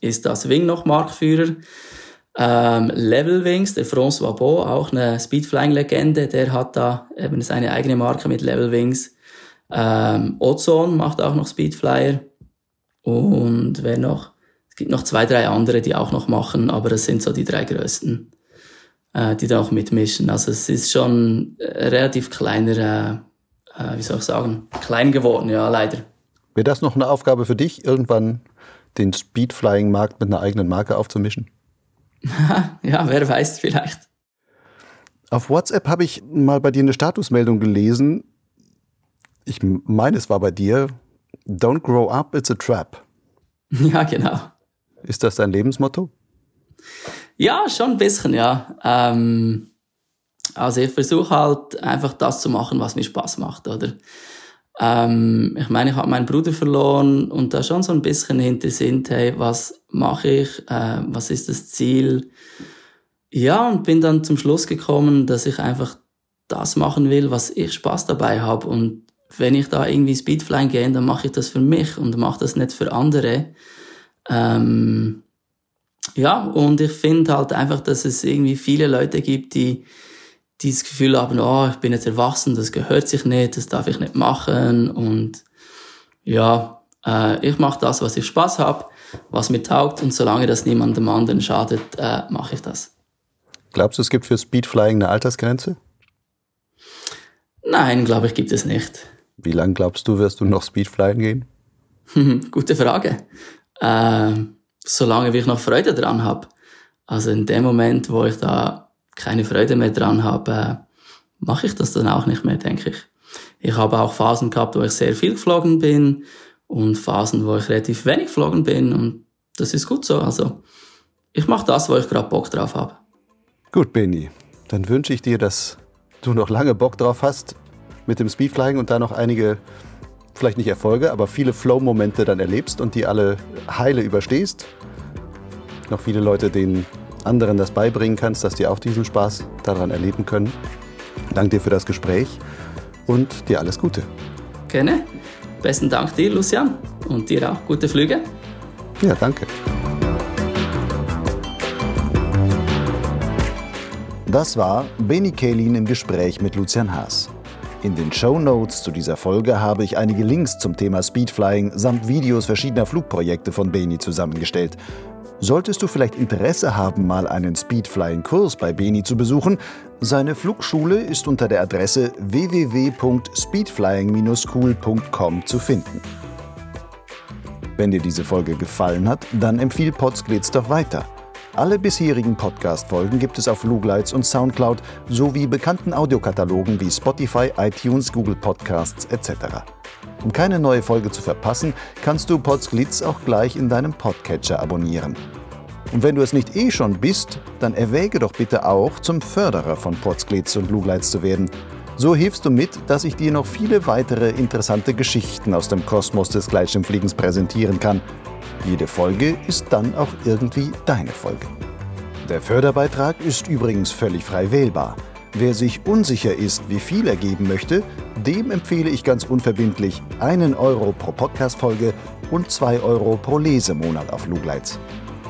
ist das Wing noch Marktführer. Ähm, Level Wings, der François Beau, auch eine Speedflying-Legende, der hat da eben seine eigene Marke mit Level Wings. Ähm, Ozone macht auch noch Speedflyer. Und wer noch? Es gibt noch zwei, drei andere, die auch noch machen, aber das sind so die drei größten, äh, die da auch mitmischen. Also es ist schon relativ kleiner, äh, äh, wie soll ich sagen, klein geworden, ja, leider. Wäre das noch eine Aufgabe für dich, irgendwann den Speedflying-Markt mit einer eigenen Marke aufzumischen? ja, wer weiß vielleicht. Auf WhatsApp habe ich mal bei dir eine Statusmeldung gelesen. Ich meine, es war bei dir. Don't grow up, it's a trap. Ja, genau. Ist das dein Lebensmotto? Ja, schon ein bisschen, ja. Ähm, also ich versuche halt einfach das zu machen, was mir Spaß macht, oder? Ähm, ich meine, ich habe meinen Bruder verloren und da schon so ein bisschen hinter sind, hey, was mache ich, äh, was ist das Ziel? Ja, und bin dann zum Schluss gekommen, dass ich einfach das machen will, was ich Spaß dabei habe. Und wenn ich da irgendwie Speedflying gehe, dann mache ich das für mich und mache das nicht für andere. Ähm, ja, und ich finde halt einfach, dass es irgendwie viele Leute gibt, die dieses Gefühl haben, oh, ich bin jetzt erwachsen, das gehört sich nicht, das darf ich nicht machen. Und ja, äh, ich mache das, was ich Spaß habe, was mir taugt und solange das niemandem anderen schadet, äh, mache ich das. Glaubst du, es gibt für Speedflying eine Altersgrenze? Nein, glaube ich, gibt es nicht. Wie lange glaubst du, wirst du noch Speedflying gehen? Gute Frage. Äh, solange wie ich noch Freude dran habe. Also in dem Moment, wo ich da keine Freude mehr dran habe, äh, mache ich das dann auch nicht mehr, denke ich. Ich habe auch Phasen gehabt, wo ich sehr viel geflogen bin und Phasen, wo ich relativ wenig geflogen bin und das ist gut so. Also ich mache das, wo ich gerade Bock drauf habe. Gut, Benny. Dann wünsche ich dir, dass du noch lange Bock drauf hast mit dem Speedflying und da noch einige, vielleicht nicht Erfolge, aber viele Flow-Momente dann erlebst und die alle heile überstehst. Noch viele Leute, denen anderen das beibringen kannst, dass die auch diesen Spaß daran erleben können. Danke dir für das Gespräch und dir alles Gute. Gerne. Besten Dank dir, Lucian. Und dir auch gute Flüge. Ja, danke. Das war Benny Kaelin im Gespräch mit Lucian Haas. In den Show Notes zu dieser Folge habe ich einige Links zum Thema Speedflying samt Videos verschiedener Flugprojekte von Beni zusammengestellt. Solltest du vielleicht Interesse haben, mal einen Speedflying-Kurs bei Beni zu besuchen, seine Flugschule ist unter der Adresse www.speedflying-school.com zu finden. Wenn dir diese Folge gefallen hat, dann empfiehl Podsglitz doch weiter. Alle bisherigen Podcast-Folgen gibt es auf Lugleitz und Soundcloud sowie bekannten Audiokatalogen wie Spotify, iTunes, Google Podcasts etc. Um keine neue Folge zu verpassen, kannst du Podsglitz auch gleich in deinem Podcatcher abonnieren. Und wenn du es nicht eh schon bist, dann erwäge doch bitte auch, zum Förderer von Podsglitz und Lugleitz zu werden. So hilfst du mit, dass ich dir noch viele weitere interessante Geschichten aus dem Kosmos des Gleitschirmfliegens präsentieren kann. Jede Folge ist dann auch irgendwie deine Folge. Der Förderbeitrag ist übrigens völlig frei wählbar. Wer sich unsicher ist, wie viel er geben möchte, dem empfehle ich ganz unverbindlich einen Euro pro Podcast-Folge und zwei Euro pro Lesemonat auf Lugleitz.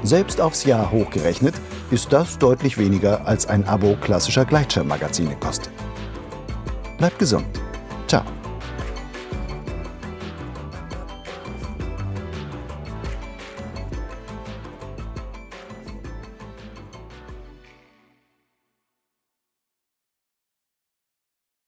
Selbst aufs Jahr hochgerechnet ist das deutlich weniger als ein Abo klassischer Gleitschirmmagazine kostet. Bleibt gesund. Ciao.